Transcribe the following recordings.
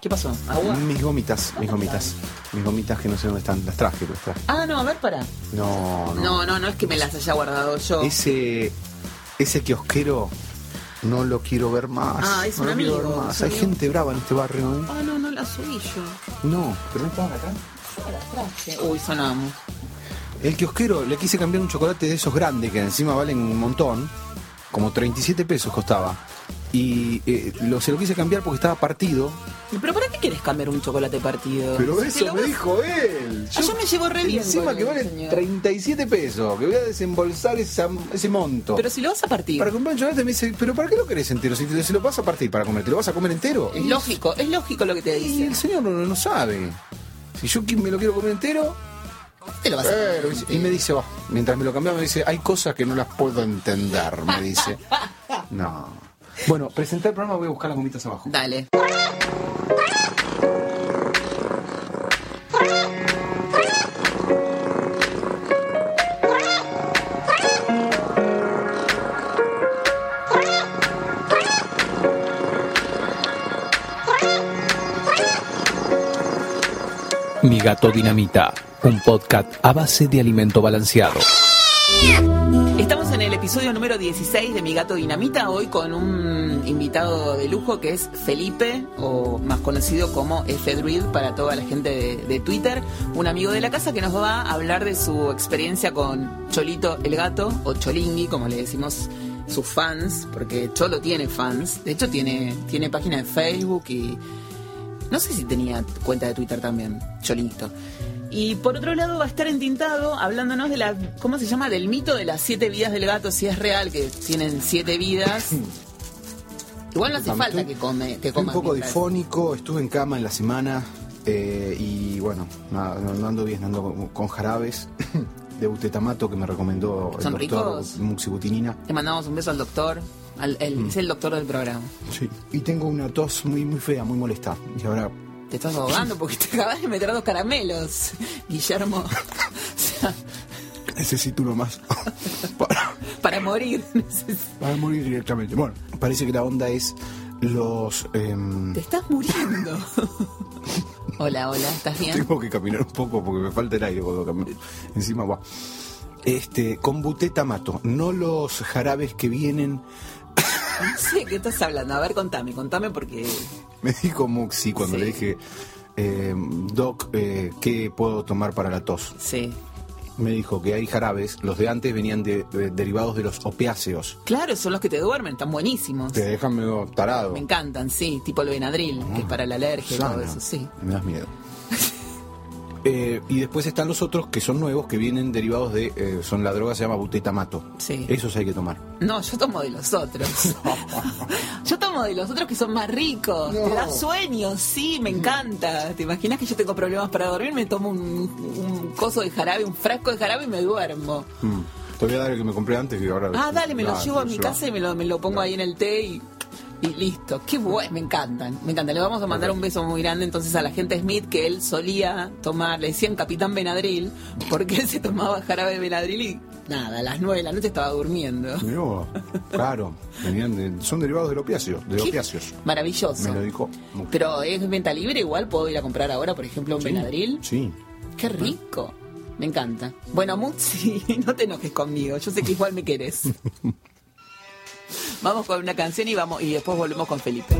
¿Qué pasó? ¿Agua? Mis gomitas, mis gomitas. Mis gomitas que no sé dónde están. Las traje, pero traje. Ah, no, a ver, para. No, no. No, no, no es que me las haya guardado yo. Ese, ese kiosquero no lo quiero ver más. Ah, es no un lo quiero ver amigo, más. Hay amigo. gente brava en este barrio, ¿eh? Ah, no, no las subí yo. No, pero no estaban acá. Yo las traje. Uy, sonamos. El kiosquero le quise cambiar un chocolate de esos grandes que encima valen un montón, como 37 pesos costaba. Y eh, lo, se lo quise cambiar porque estaba partido. ¿Pero para qué quieres cambiar un chocolate partido? Pero eso me vas- dijo él. Ah, yo me llevo re bien Encima que vale señor. 37 pesos, que voy a desembolsar esa- ese monto. Pero si lo vas a partir. Para comprar un chocolate me dice, ¿pero para qué lo querés entero? Si, te- si lo vas a partir para comer, ¿te lo vas a comer entero? Es lógico, es lógico lo que te Y dice. el señor no, no sabe. Si yo me lo quiero comer entero, Te lo vas a pero, y me dice, "Oh", mientras me lo cambiaba, me dice, hay cosas que no las puedo entender, me dice. No. Bueno, presentar el programa, voy a buscar las gomitas abajo. Dale. Mi gato dinamita, un podcast a base de alimento balanceado. Estamos en el episodio número 16 de Mi Gato Dinamita, hoy con un invitado de lujo que es Felipe, o más conocido como F. Druid para toda la gente de, de Twitter, un amigo de la casa que nos va a hablar de su experiencia con Cholito el Gato, o Cholingui, como le decimos sus fans, porque Cholo tiene fans, de hecho tiene, tiene página de Facebook y no sé si tenía cuenta de Twitter también, Cholito. Y por otro lado va a estar entintado hablándonos de la, ¿cómo se llama? Del mito de las siete vidas del gato, si es real que tienen siete vidas. Igual no hace falta estoy- que come, que Estoy coma. un poco difónico, estuve en cama en la semana eh, y bueno, nada, no, no ando bien, ando con, con jarabes de butetamato que me recomendó el ¿Son doctor ricos? Muxibutinina. Le mandamos un beso al doctor, al, el- Mm. es el doctor del programa. Sí. Y tengo una tos muy muy fea, muy molesta. Y ahora Te estás ahogando porque te acabas de meter dos caramelos, Guillermo. O sea, necesito uno más para, para morir. para morir directamente. Bueno, parece que la onda es los... em, Te estás muriendo. Hola, hola, ¿estás bien? Tengo que caminar un poco porque me falta el aire cuando camino. Encima, va. Este, con butetamato, no los jarabes que vienen. No sé qué estás hablando. A ver, contame, contame porque Me dijo Muxi cuando Sí. le dije, eh, Doc, eh, ¿qué puedo tomar para la tos? sí. Me dijo que hay jarabes, los de antes venían de, de- derivados de los opiáceos. Claro, son los que te duermen, están buenísimos. Te dejan medio tarado. Me encantan, sí, tipo el Benadryl, que es para la alergia y todo eso, sí. Me das miedo. Eh, y después están los otros que son nuevos, que vienen derivados de. eh, son la droga se llama butetamato. Sí. Esos hay que tomar. No, yo tomo de los otros. yo tomo de los otros que son más ricos. No. Te da sueño, sí, me encanta. ¿Te imaginas que yo tengo problemas para dormir? Me tomo un, un coso de jarabe, un frasco de jarabe y me duermo. Mm. Te voy a dar el que me compré antes que ahora. Ah, dale, me lo Ah, llevo a mi casa y me lo, me lo pongo ahí en el té y, y listo. Qué bueno, me encantan, me encantan. Le vamos a mandar un beso muy grande entonces a la gente Smith que él solía tomar, le decían Capitán Benadryl, porque él se tomaba jarabe de Benadryl y nada, a las nueve de la noche estaba durmiendo. Vos. Claro, venían de- son derivados del opiáceo, de Qué opiáceos. Maravilloso. Me lo dijo. Pero es venta libre, igual puedo ir a comprar ahora, por ejemplo, un Sí, Benadryl. Sí. Qué rico. Me encanta. Bueno, Mutsi, no te enojes conmigo. Yo sé que igual me querés. vamos con una canción y vamos y después volvemos con Felipe.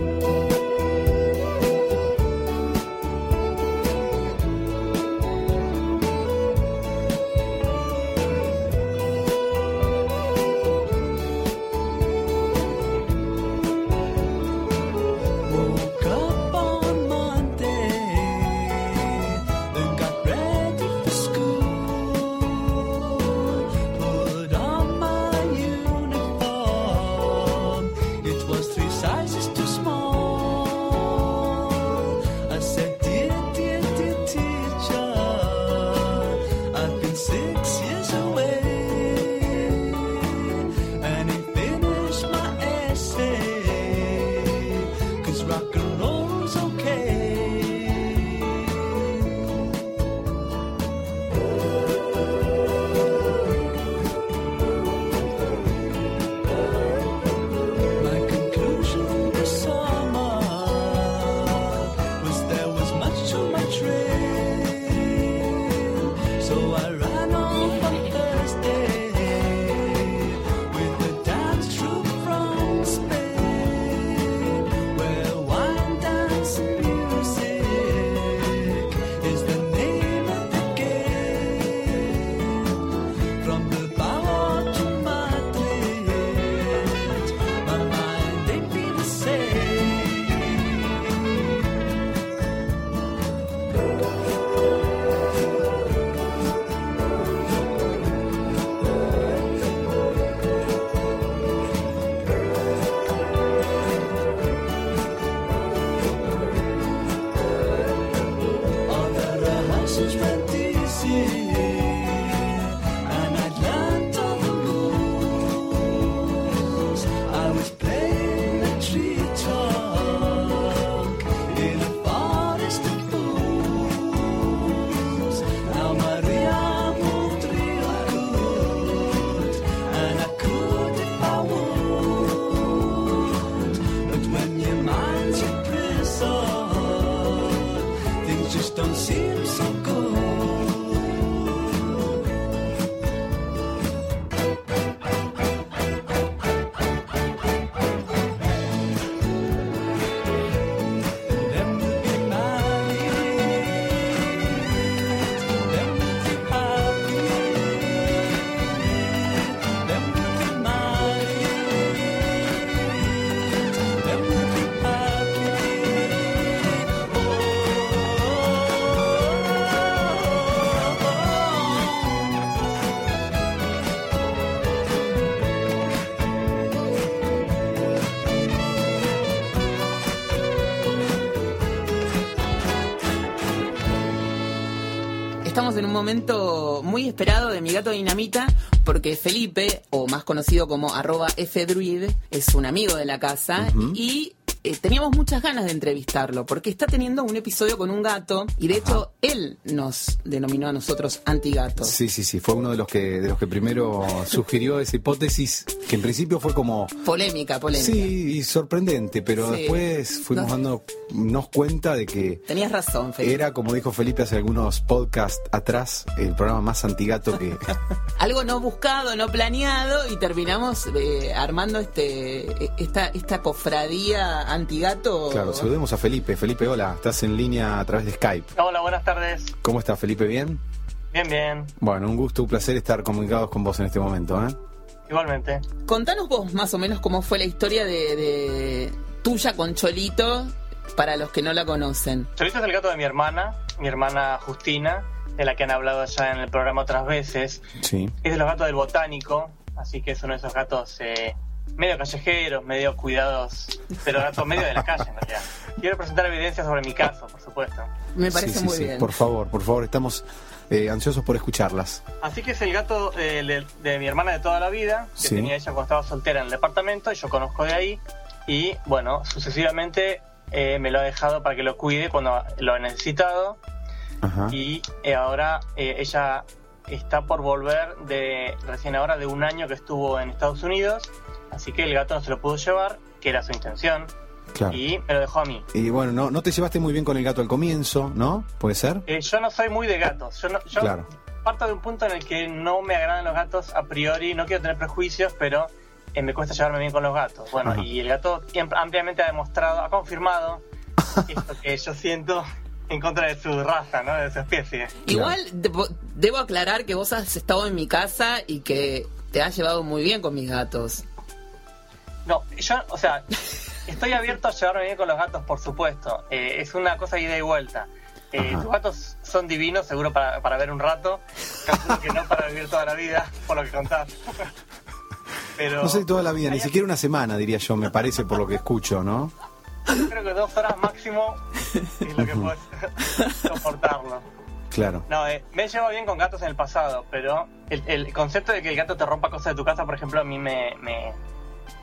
Estamos en un momento muy esperado de mi gato Dinamita, porque Felipe, o más conocido como arroba fdruid, es un amigo de la casa y eh, teníamos muchas ganas de entrevistarlo, porque está teniendo un episodio con un gato y de hecho él nos denominó a nosotros antigatos. Sí, sí, sí, fue uno de los que de los que primero sugirió esa hipótesis, que en principio fue como Polémica, polémica. sí, y sorprendente, pero Sí. después fuimos No. dándonos cuenta de que Tenías razón, Felipe. era, como dijo Felipe hace algunos podcasts atrás, el programa más antigato que algo no buscado, no planeado y terminamos eh, armando este esta esta cofradía antigato. Claro, saludemos a Felipe. Felipe, hola, estás en línea a través de Skype. Hola, buenas tardes. ¿Cómo estás, Felipe? ¿Bien? Bien, bien. Bueno, un gusto, un placer estar comunicados con vos en este momento, ¿eh? Igualmente. Contanos vos más o menos cómo fue la historia de, de tuya con Cholito para los que no la conocen. Cholito es el gato de mi hermana, mi hermana Justina, de la que han hablado ya en el programa otras veces. Sí. Es de los gatos del botánico, así que es uno de esos gatos eh, medio callejeros, medio cuidados, pero gatos medio de la calle en realidad. Quiero presentar evidencias sobre mi caso, por supuesto. Me parece Sí, sí, muy sí. bien. Por favor, por favor, estamos eh, ansiosos por escucharlas. Así que es el gato eh, de, de mi hermana de toda la vida, que Sí. tenía ella cuando estaba soltera en el departamento, y yo conozco de ahí. Y bueno, sucesivamente eh, me lo ha dejado para que lo cuide cuando lo he necesitado. Ajá. Y eh, ahora eh, ella está por volver de recién ahora de un año que estuvo en Estados Unidos. Así que el gato no se lo pudo llevar, que era su intención, Claro. y me lo dejó a mí. Y bueno, no, no te llevaste muy bien con el gato al comienzo, ¿no? ¿Puede ser? Eh, yo no soy muy de gatos. Yo, no- yo Claro. parto de un punto en el que no me agradan los gatos a priori. No quiero tener prejuicios, pero eh, me cuesta llevarme bien con los gatos. Bueno, Ajá. y el gato am- ampliamente ha demostrado, ha confirmado esto que yo siento en contra de su raza, ¿no? De su especie. Igual debo, debo aclarar que vos has estado en mi casa y que te has llevado muy bien con mis gatos. No, yo, o sea, estoy abierto a llevarme bien con los gatos, por supuesto. Eh, es una cosa ida y vuelta. Eh, tus gatos son divinos, seguro para, para ver un rato. Calculo que no para vivir toda la vida, por lo que contás. Pero No sé toda la vida, ni siquiera una semana, diría yo, me parece por lo que escucho, ¿no? Yo creo que dos horas máximo es lo que puedes soportarlo. Claro. No, eh, me he llevado bien con gatos en el pasado, pero el, el concepto de que el gato te rompa cosas de tu casa, por ejemplo, a mí me, me,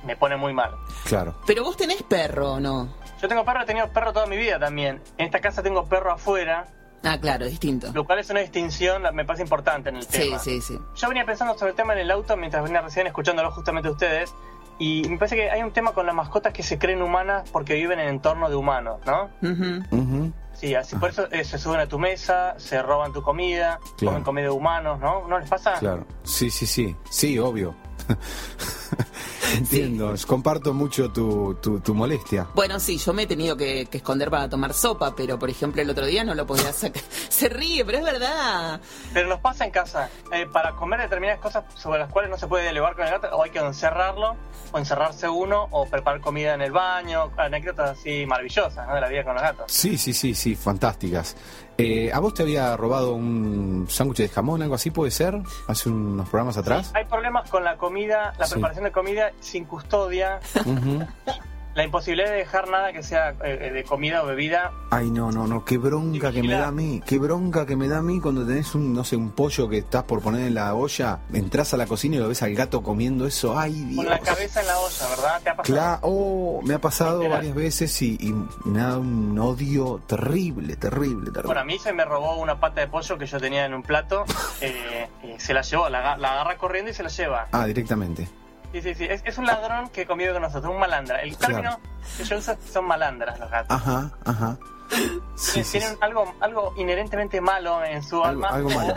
me pone muy mal. Claro. Pero vos tenés perro, ¿o no? Yo tengo perro, he tenido perro toda mi vida también. En esta casa tengo perro afuera, Ah, claro, distinto. lo cual es una distinción, me parece importante en el Sí, tema. sí, sí. Yo venía pensando sobre el tema en el auto mientras venía recién escuchándolo justamente a ustedes. Y me parece que hay un tema con las mascotas que se creen humanas porque viven en entorno de humanos, ¿no? Sí, así por eso eh, se suben a tu mesa, se roban tu comida, Claro. comen comida de humanos, ¿no? ¿No les pasa? Claro. Sí, sí, sí. Sí, obvio. Entiendo. Comparto mucho tu, tu, tu molestia. Bueno, sí, yo me he tenido que, que esconder para tomar sopa, pero por ejemplo el otro día no lo podía sacar. Se ríe, pero es verdad. Pero nos pasa en casa, eh, para comer determinadas cosas sobre las cuales no se puede dialogar con el gato, o hay que encerrarlo, o encerrarse uno, o preparar comida en el baño, anécdotas así maravillosas, ¿no? De la vida con los gatos. Sí, sí, sí, sí, fantásticas. Eh, ¿A vos te había robado un sándwich de jamón, algo así puede ser? Hace unos programas atrás. Hay problemas con la comida, la Sí. preparación de comida sin custodia. la imposibilidad de dejar nada que sea eh, de comida o bebida. Ay, no, no, no, qué bronca que me da a mí, qué bronca que me da a mí cuando tenés un, no sé, un pollo que estás por poner en la olla, entras a la cocina y lo ves al gato comiendo eso, ay, Dios. Con la cabeza en la olla, ¿verdad? ¿Te ha pasado? Claro, oh, me ha pasado Literal. varias veces y, y me da un odio terrible, terrible, terrible. Bueno, a mí se me robó una pata de pollo que yo tenía en un plato, eh, eh, se la llevó, la, la agarra corriendo y se la lleva. Ah, directamente. Sí, sí, sí, es, es un ladrón que convive con nosotros, un malandra. El término Claro. que yo uso son malandras los gatos. Ajá, ajá. Sí, sí, Tienen sí. algo, algo inherentemente malo en su Algo, alma. algo malo.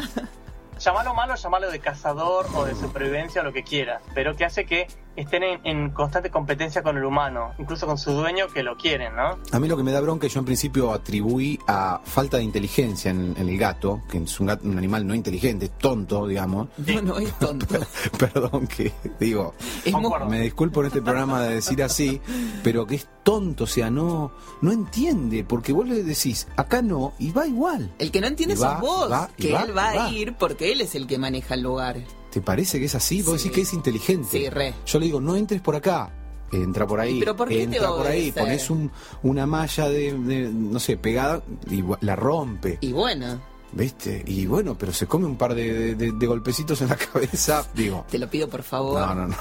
Llamalo malo, llamalo de cazador o de supervivencia o lo que quieras, pero que hace que estén en, en constante competencia con el humano, incluso con su dueño que lo quieren, ¿no? A mí lo que me da bronca, yo en principio atribuí a falta de inteligencia en, en el gato, que es un, gato, un animal no inteligente, es tonto, digamos. No, no es tonto. Perdón que digo, Es me disculpo en este programa de decir así, pero que es tonto, o sea, no, no entiende, porque vos le decís, acá no, y va igual. El que no entiende Y va, sos vos, va, que va, él va. a ir porque él es el que maneja el lugar. ¿Te parece que es así? Vos Sí. decís que es inteligente. Sí, re. Yo le digo, no entres por acá. Entra por ahí, ¿Pero por entra por ahí, pones un, una malla de, de, no sé, pegada y la rompe. Y bueno, ¿Viste? Y bueno, pero se come un par de, de- de golpecitos en la cabeza, digo. Te lo pido por favor. No, no, no.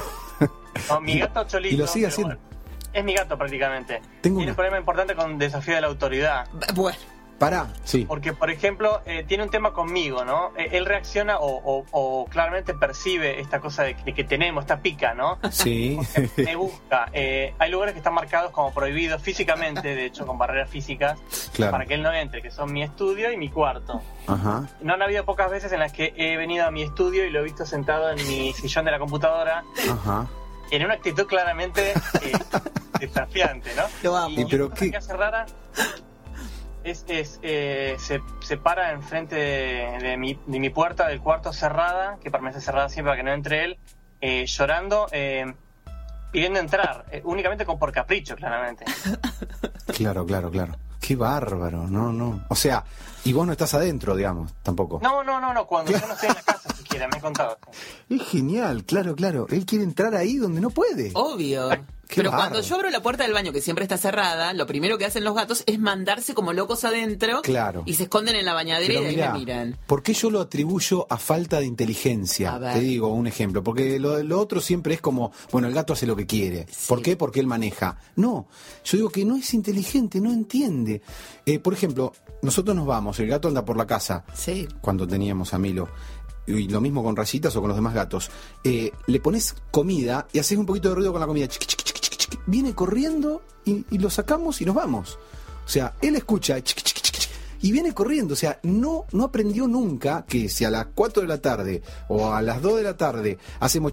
No, mi gato Cholito. Y lo sigue haciendo. bueno, es mi gato prácticamente. Tengo Tiene una- un problema importante con desafío de la autoridad. Bueno, Pará, sí. Porque, por ejemplo, eh, tiene un tema conmigo, ¿no? Eh, él reacciona o, o- o claramente percibe esta cosa de, de que tenemos, esta pica, ¿no? Sí. Me busca. Eh, hay lugares que están marcados como prohibidos físicamente, de hecho, con barreras físicas, Claro. para que él no entre, que son mi estudio y mi cuarto. Ajá. No han habido pocas veces en las que he venido a mi estudio y lo he visto sentado en mi sillón de la computadora Ajá. en una actitud claramente eh, desafiante, ¿no? Lo amo. ¿Y pero una cosa qué? que hace rara es, es, eh, se, se para enfrente de, de mi, de mi puerta del cuarto cerrada, que permanece cerrada siempre para que no entre él, eh, llorando, eh, pidiendo entrar, eh, únicamente con por capricho, claramente. Claro, claro, claro. Qué bárbaro, no, no. O sea, y vos no estás adentro, digamos, tampoco. No, no, no, no, cuando yo no estoy en la casa siquiera, me he contado. Es genial, claro, claro. Él quiere entrar ahí donde no puede. obvio. Pero cuando yo abro la puerta del baño, que siempre está cerrada, lo primero que hacen los gatos es mandarse como locos adentro Claro. y se esconden en la bañadera Pero y de ahí mirá, me miran. ¿por qué yo lo atribuyo a falta de inteligencia? Te digo un ejemplo, porque lo, lo otro siempre es como, bueno, el gato hace lo que quiere. Sí. ¿Por qué? Porque él maneja. No, yo digo que no es inteligente, no entiende. Eh, por ejemplo, nosotros nos vamos, el gato anda por la casa Sí. cuando teníamos a Milo. Y lo mismo con rayitas o con los demás gatos. Eh, le pones comida y haces un poquito de ruido con la comida. Chiqui. Viene corriendo y, y lo sacamos y nos vamos. O sea, él escucha y viene corriendo. O sea, no, no aprendió nunca que si a las 4 de la tarde o a las 2 de la tarde hacemos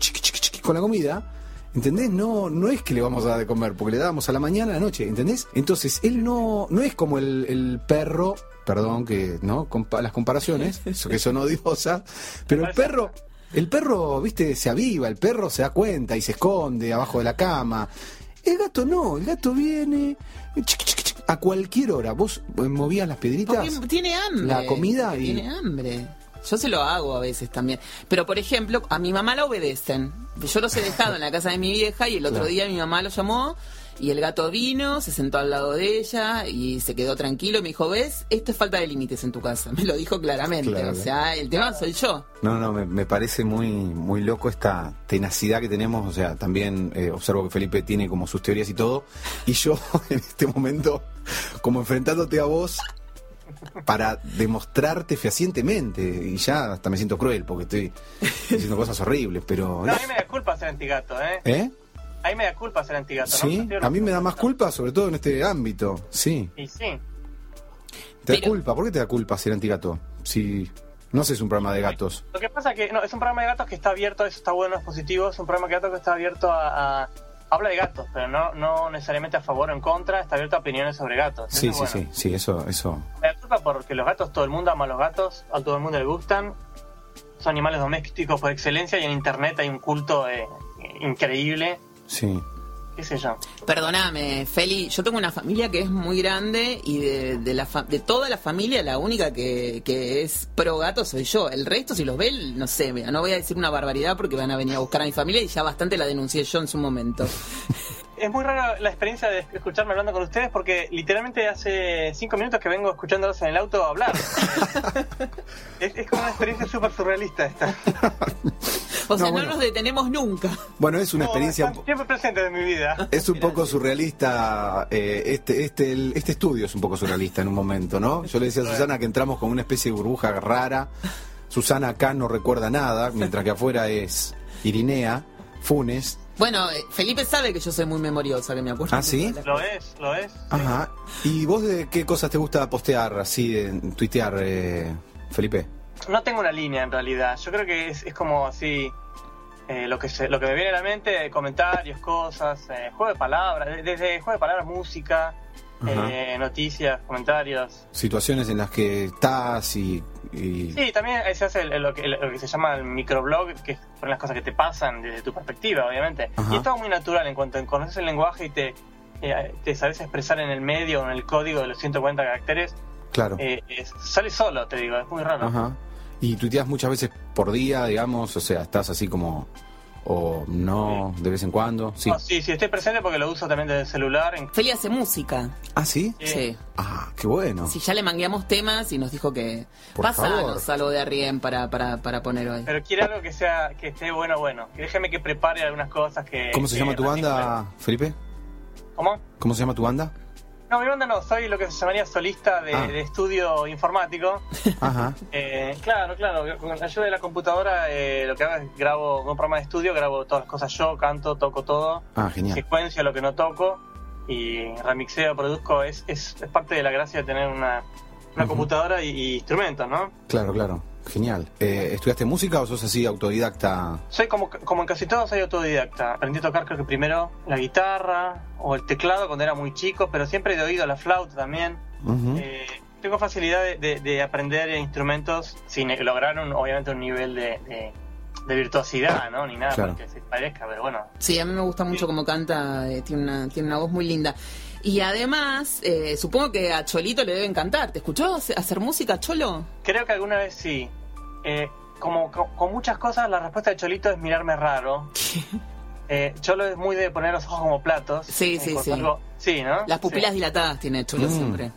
con la comida, ¿Entendés? No, no es que le vamos a dar de comer, porque le dábamos a la mañana, a la noche, ¿entendés? Entonces, él no, no es como el, el perro, perdón que, ¿no? Compa- las comparaciones, eso que son odiosas, pero el perro, el perro, viste, se aviva, el perro se da cuenta y se esconde abajo de la cama. El gato no, el gato viene chiqui, chiqui, chiqui, a cualquier hora. ¿Vos movías las piedritas? Porque tiene hambre. La comida y- Tiene hambre. Yo se lo hago a veces también. Pero, por ejemplo, a mi mamá la obedecen. Yo los he dejado en la casa de mi vieja y el otro Claro. día mi mamá lo llamó y el gato vino, se sentó al lado de ella y se quedó tranquilo me dijo, ¿ves? Esto es falta de límites en tu casa. Me lo dijo claramente. Claro. O sea, el tema soy yo. No, no, me, me parece muy, muy loco esta tenacidad que tenemos. O sea, también eh, observo que Felipe tiene como sus teorías y todo. Y yo, en este momento, como enfrentándote a vos para demostrarte fehacientemente. Y ya hasta me siento cruel porque estoy diciendo cosas horribles, pero. No, a mí me da culpa ser antigato, ¿eh? ¿Eh? A mí me da culpa ser antigato. ¿no? Sí, a mí me da más culpa, sobre todo en este ámbito. Sí. Y sí. ¿Te da Pero- culpa? ¿Por qué te da culpa ser antigato? Si no sé, es un programa de gatos. Lo que pasa es que no, es un programa de gatos que está abierto, eso está bueno, es positivo, es un programa de gatos que está abierto a, a- habla de gatos, pero no, no necesariamente a favor o en contra, está abierto a opiniones sobre gatos. Sí, Eso sí, bueno. sí, sí, eso, eso. Me da culpa porque los gatos, todo el mundo ama a los gatos, a todo el mundo le gustan, son animales domésticos por excelencia y en internet hay un culto eh, increíble, Sí. qué sé yo. Perdóname, Feli, yo tengo una familia que es muy grande y de, de la fa- de toda la familia la única que, que es pro gato soy yo. El resto, si los ve, no sé, mira, no voy a decir una barbaridad porque van a venir a buscar a mi familia y ya bastante la denuncié yo en su momento. Es muy rara la experiencia de escucharme hablando con ustedes porque literalmente hace cinco minutos que vengo escuchándolos en el auto hablar. es, es como una experiencia súper surrealista esta. O sea, no, bueno. nos detenemos nunca. Bueno, es una No, experiencia. siempre presentes en mi vida. Es un poco surrealista, eh, este, este, el- este estudio es un poco surrealista en un momento, ¿no? Yo le decía a Susana que entramos con una especie de burbuja rara. Susana acá no recuerda nada, mientras que afuera es Irinea, Funes. Bueno, eh, Felipe sabe que yo soy muy memoriosa, que me acuerdo. ¿Ah, sí? Lo es, lo es. Ajá. ¿Y vos de qué cosas te gusta postear, así, en tuitear, eh, Felipe? No tengo una línea en realidad. Yo creo que es, es como así. eh, lo que se, lo que me viene a la mente, comentarios, cosas, eh, juego de palabras, de- desde juego de palabras, música, eh, noticias, comentarios. Situaciones en las que estás y... y- Sí, también se hace lo, que, lo que se llama el microblog, que son las cosas que te pasan desde tu perspectiva, obviamente. Ajá. Y es todo muy natural en cuanto conoces el lenguaje y te, eh, te sabes expresar en el medio o en el código de los 140 caracteres, Claro. eh, es- sale solo, te digo, es muy raro. Ajá. Y tuiteas muchas veces por día, digamos, o sea, estás así como o no de vez en cuando? Sí. No, sí, sí, estoy presente porque lo uso también desde el celular. en- Feli hace música. Ah, sí. Sí. Ah, qué bueno. Si ya le mangueamos temas y nos dijo que Por pasanos favor. algo de Arrién para, para, para poner hoy. Pero quiere algo que sea que esté bueno, bueno. Que déjeme que prepare algunas cosas que... ¿Cómo se que llama tu banda, Felipe? ¿Cómo? ¿Cómo se llama tu banda? No, mi banda no, soy lo que se llamaría solista de, Ah. de estudio informático. Ajá. Eh, claro, claro, con la ayuda de la computadora eh, lo que hago es grabo un programa de estudio, grabo todas las cosas yo, canto, toco todo, Ah, genial. secuencia lo que no toco y remixeo, produzco, es, es, es parte de la gracia de tener una, una computadora y, y instrumentos, ¿no? Claro, claro. Genial. Eh, ¿Estudiaste música o sos así autodidacta? Soy como, como en casi todo, soy autodidacta. Aprendí a tocar creo que primero la guitarra o el teclado cuando era muy chico, pero siempre de oído la flauta también. Eh, tengo facilidad de, de- de aprender instrumentos sin lograr un, obviamente un nivel de, de- de virtuosidad, ¿no? Ni nada Claro. que se parezca, pero bueno. Sí, a mí me gusta mucho cómo canta, eh, tiene, una, tiene una voz muy linda. Y además, eh, supongo que a Cholito le debe encantar. ¿Te escuchó hace- hacer música, Cholo? Creo que alguna vez sí. Eh, como co- con, muchas cosas, la respuesta de Cholito es mirarme raro. Eh, Cholo es muy de poner los ojos como platos. Sí, sí, sí. algo- sí, ¿no? Las pupilas Sí. dilatadas tiene Cholo Mm, siempre.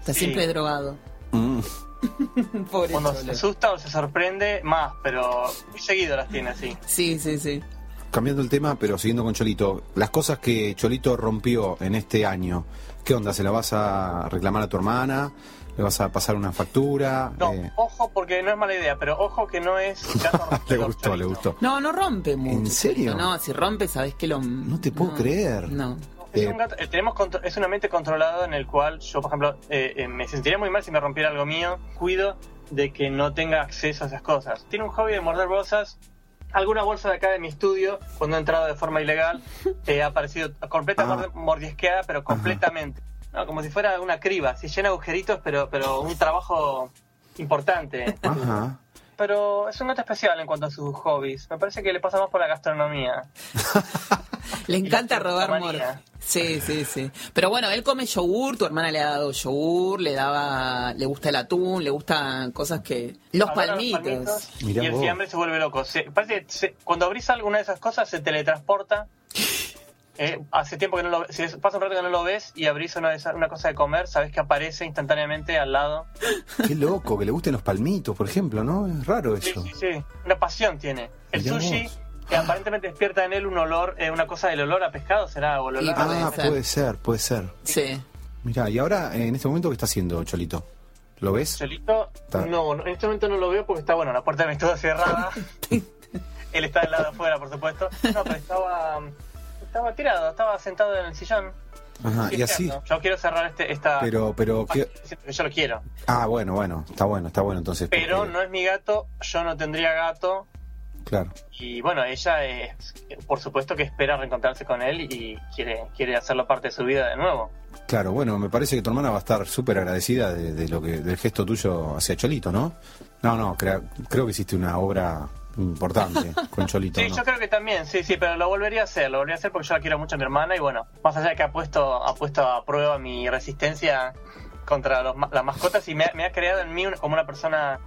Está Sí. siempre drogado. Mm. Pobre Cuando Cholo. se asusta o se sorprende, más, pero muy seguido las tiene así. Sí, sí, sí. Cambiando el tema, pero siguiendo con Cholito, las cosas que Cholito rompió en este año, ¿qué onda? ¿Se la vas a reclamar a tu hermana? ¿Le vas a pasar una factura? No, Eh, ojo, porque no es mala idea, pero ojo que no es. le gustó, le gustó. No, no rompe mucho. ¿En serio? No, si rompe, sabes que lo. No te puedo creer. No. Es, un gato- eh, tenemos contro- es un ambiente controlado en el cual yo, por ejemplo, eh, eh, me sentiría muy mal si me rompiera algo mío. Cuido de que no tenga acceso a esas cosas. Tiene un hobby de morder bolsas. Alguna bolsa de acá de mi estudio, cuando he entrado de forma ilegal, eh, ha aparecido completamente Ah. mordisqueada, pero completamente. No, como si fuera una criba, si llena agujeritos, pero, pero un trabajo importante. Ajá. Pero es un gato especial en cuanto a sus hobbies. Me parece que le pasa más por la gastronomía. Le encanta robar manía. mor. Sí, sí, sí. Pero bueno, él come yogur, tu hermana le ha dado yogur, le daba, le gusta el atún, le gustan cosas que... Los Ahora palmitos. Y el fiambre se vuelve loco. Se- parece se- cuando abrís alguna de esas cosas se teletransporta. Eh, hace tiempo que no lo si es- pasa un rato que no lo ves y abrís una, una cosa de comer, sabes que aparece instantáneamente al lado. Qué loco, que le gusten los palmitos, por ejemplo, ¿no? Es raro Sí, eso. sí, sí. Una pasión tiene. El Mirá sushi, vos. que aparentemente despierta en él un olor, eh, una cosa del olor a pescado, será. O el olor a- Ah, ser. puede ser, puede ser. Sí. Mirá, y ahora, en este momento, ¿qué está haciendo Cholito? ¿Lo ves? Cholito, Está. no, no, en este momento no lo veo porque está, bueno, la puerta de mi estudio cerrada. Él está del lado afuera, por supuesto. No, pero estaba, estaba tirado, estaba sentado en el sillón. Ajá, y así. Yo quiero cerrar este, esta. Pero, pero, ¿qué? Yo lo quiero. Ah, bueno, bueno, está bueno, está bueno entonces. Pero porque- no es mi gato, yo no tendría gato. Claro. Y bueno, ella es, por supuesto que espera reencontrarse con él y quiere, quiere hacerlo parte de su vida de nuevo. Claro, bueno, me parece que tu hermana va a estar súper agradecida de, de lo que, del gesto tuyo hacia Cholito, ¿no? No, no, crea- creo que hiciste una obra importante con Cholito, Sí, ¿no? yo creo que también, sí, sí, pero lo volvería a hacer, lo volvería a hacer porque yo la quiero mucho a mi hermana y bueno, más allá de que ha puesto, ha puesto a prueba mi resistencia contra los ma- las mascotas y me, ha- me ha creado en mí una- como una persona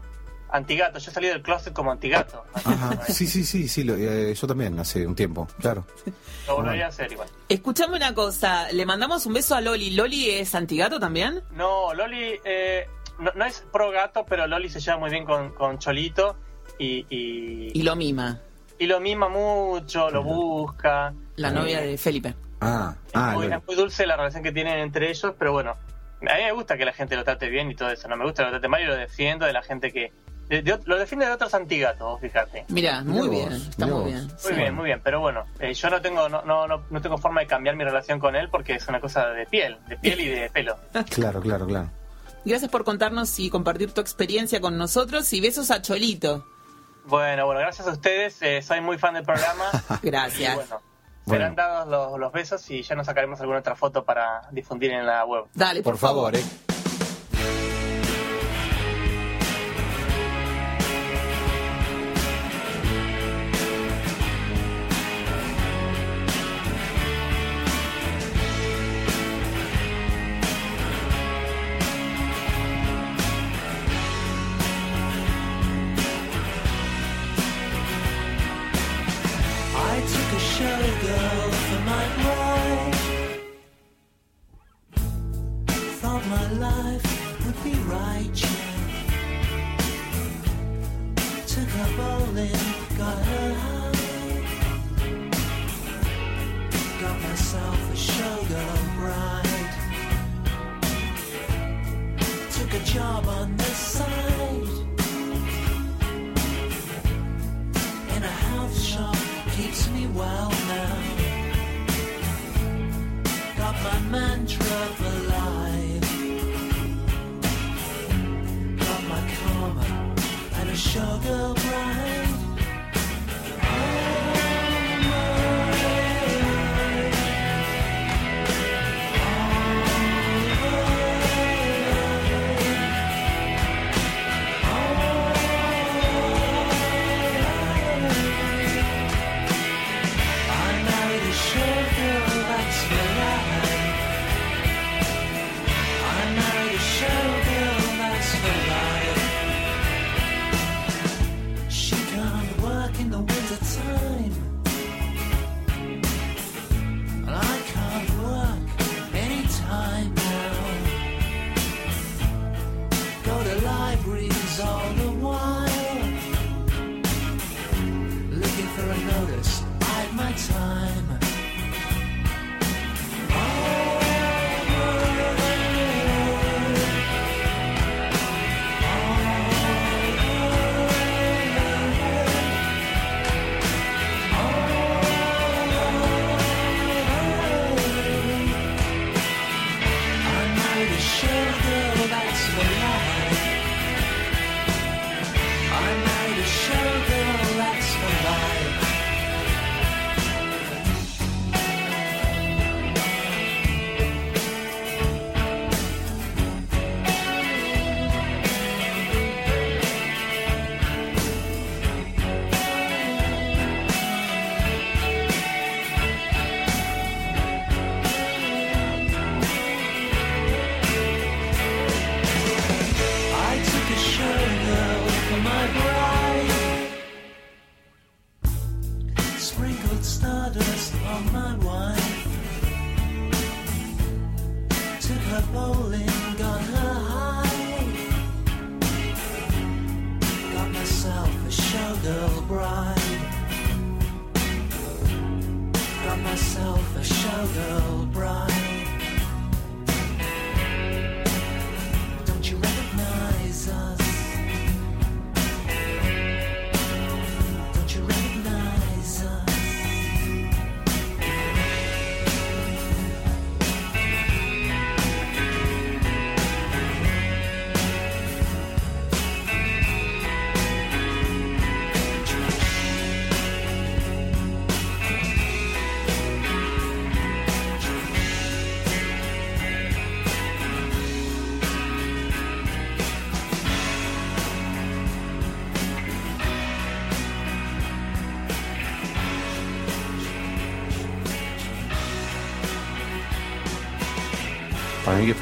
antigato. Yo he salido del closet como antigato. Ajá, sí, sí, sí, sí, lo- eh, yo también, hace un tiempo, claro. Lo volvería a hacer igual. Escuchame una cosa, le mandamos un beso a Loli. ¿Loli es antigato también? No, Loli eh, no, no es pro gato, pero Loli se lleva muy bien con, con Cholito y, y, Y lo mima, y lo mima mucho, lo busca. la novia de Felipe. Ah, Es, ah, muy, lo- es muy dulce la relación que tienen entre ellos, pero bueno, a mí me gusta que la gente lo trate bien y todo eso. No me gusta que lo trate mal y lo defiendo de la gente que. de- de ot- lo defiende de otros antigatos, vos fíjate. Mira, muy bien, vos, está muy bien. Muy sí. bien, muy bien, pero bueno, eh, yo no tengo no, no, no, no tengo forma de cambiar mi relación con él porque es una cosa de piel, de piel y de pelo. claro, claro, claro. Gracias por contarnos y compartir tu experiencia con nosotros y besos a Cholito. Bueno, bueno, gracias a ustedes, eh, soy muy fan del programa. Gracias. bueno, Bueno. serán dados los, los besos y ya nos sacaremos alguna otra foto para difundir en la web. Dale, Por favor, eh.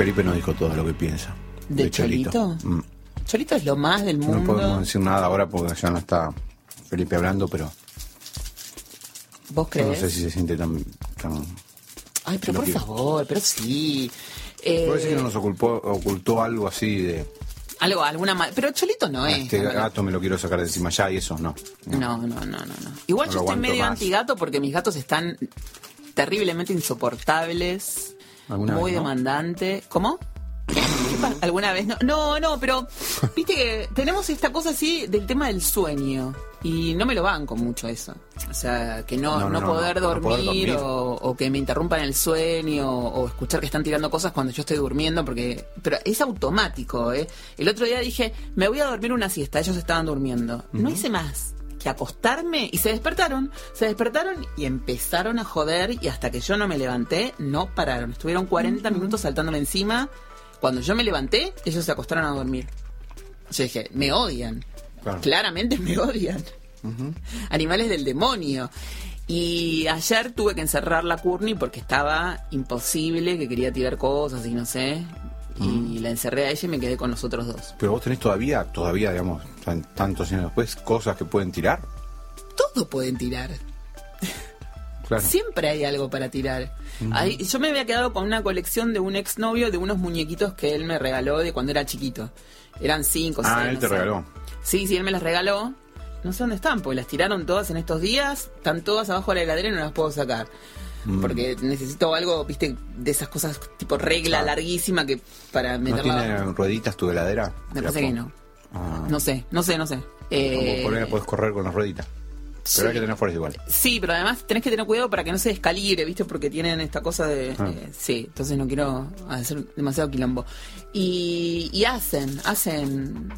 Felipe no dijo todo lo que piensa. ¿De Cholito? Mm. Cholito es lo más del No mundo. podemos decir nada ahora porque ya no está Felipe hablando, pero ¿Vos yo crees? no sé si se siente tan... tan... Ay, pero por favor, pero sí. Eh, Puede decir que no nos ocultó, ocultó algo así de... algo, alguna ma- Pero Cholito no es. este gato me lo quiero sacar de encima ya y eso no. No, no, no, no, no. Igual No yo lo estoy medio antigato porque mis gatos están terriblemente insoportables, ¿Alguna muy vez, no? demandante. ¿Cómo? ¿Qué pa- ¿Alguna vez? No, no, no, pero viste que tenemos esta cosa así del tema del sueño y no me lo banco mucho eso. O sea, que no, No, no, no, no, poder, dormir, poder dormir. O, o que me interrumpan el sueño o escuchar que están tirando cosas cuando yo estoy durmiendo porque pero es automático, ¿eh? El otro día dije, me voy a dormir una siesta, ellos estaban durmiendo. No hice más que acostarme y se despertaron, se despertaron y empezaron a joder y hasta que yo no me levanté, no pararon. Estuvieron 40 minutos saltándome encima. Cuando yo me levanté, ellos se acostaron a dormir. Yo dije, me odian. Claro. Claramente me odian. Animales del demonio. Y ayer tuve que encerrar la Courtney porque estaba imposible, que quería tirar cosas y no sé. Y la encerré a ella y me quedé con los otros dos. Pero vos tenés todavía, todavía, digamos, tan- tantos años después, cosas que pueden tirar. Todo pueden tirar. Claro. Siempre hay algo para tirar. Ahí- yo me había quedado con una colección de un exnovio de unos muñequitos que él me regaló de cuando era chiquito. Eran cinco, Ah, seis, él no te sé. regaló. Sí, sí, él me las regaló. No sé dónde están, porque las tiraron todas en estos días. Están todas abajo de la heladera y no las puedo sacar. Mm. Porque necesito algo, viste, de esas cosas tipo regla larguísima que para ¿No meterla. tiene rueditas tu heladera? me parece que no. Ah. No sé, no sé, no sé. Como Eh, por ahí puedes correr con las rueditas. sí. Pero hay que tener fuerza igual. Sí, pero además tenés que tener cuidado para que no se descalibre, ¿viste? Porque tienen esta cosa de... Ah. eh, sí, entonces no quiero hacer demasiado quilombo. Y, y hacen, hacen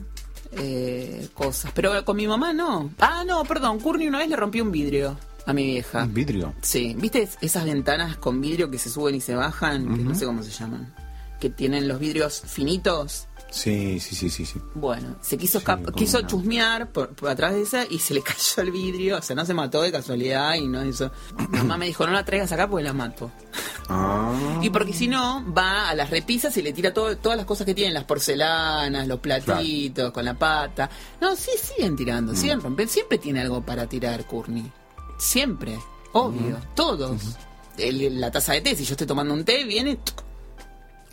eh, cosas. Pero con mi mamá no. Ah, no, perdón, Courtney una vez le rompió un vidrio a mi vieja. Un vidrio. Sí, ¿viste esas ventanas con vidrio que se suben y se bajan? Que no sé cómo se llaman. Que tienen los vidrios finitos. Sí, sí, sí, sí, sí. Bueno, se quiso Sí, quiso no. chusmear por, por atrás de esa y se le cayó el vidrio. O sea, no se mató de casualidad y no hizo. Mamá me dijo, no la traigas acá porque la mato. Ah. Y porque si no, va a las repisas y le tira todo, todas las cosas que tienen, las porcelanas, los platitos, con la pata. No, sí, siguen tirando, siguen rompiendo. Siempre tiene algo para tirar, Courtney. Siempre. Obvio. Todos. El- la taza de té, si yo estoy tomando un té, viene...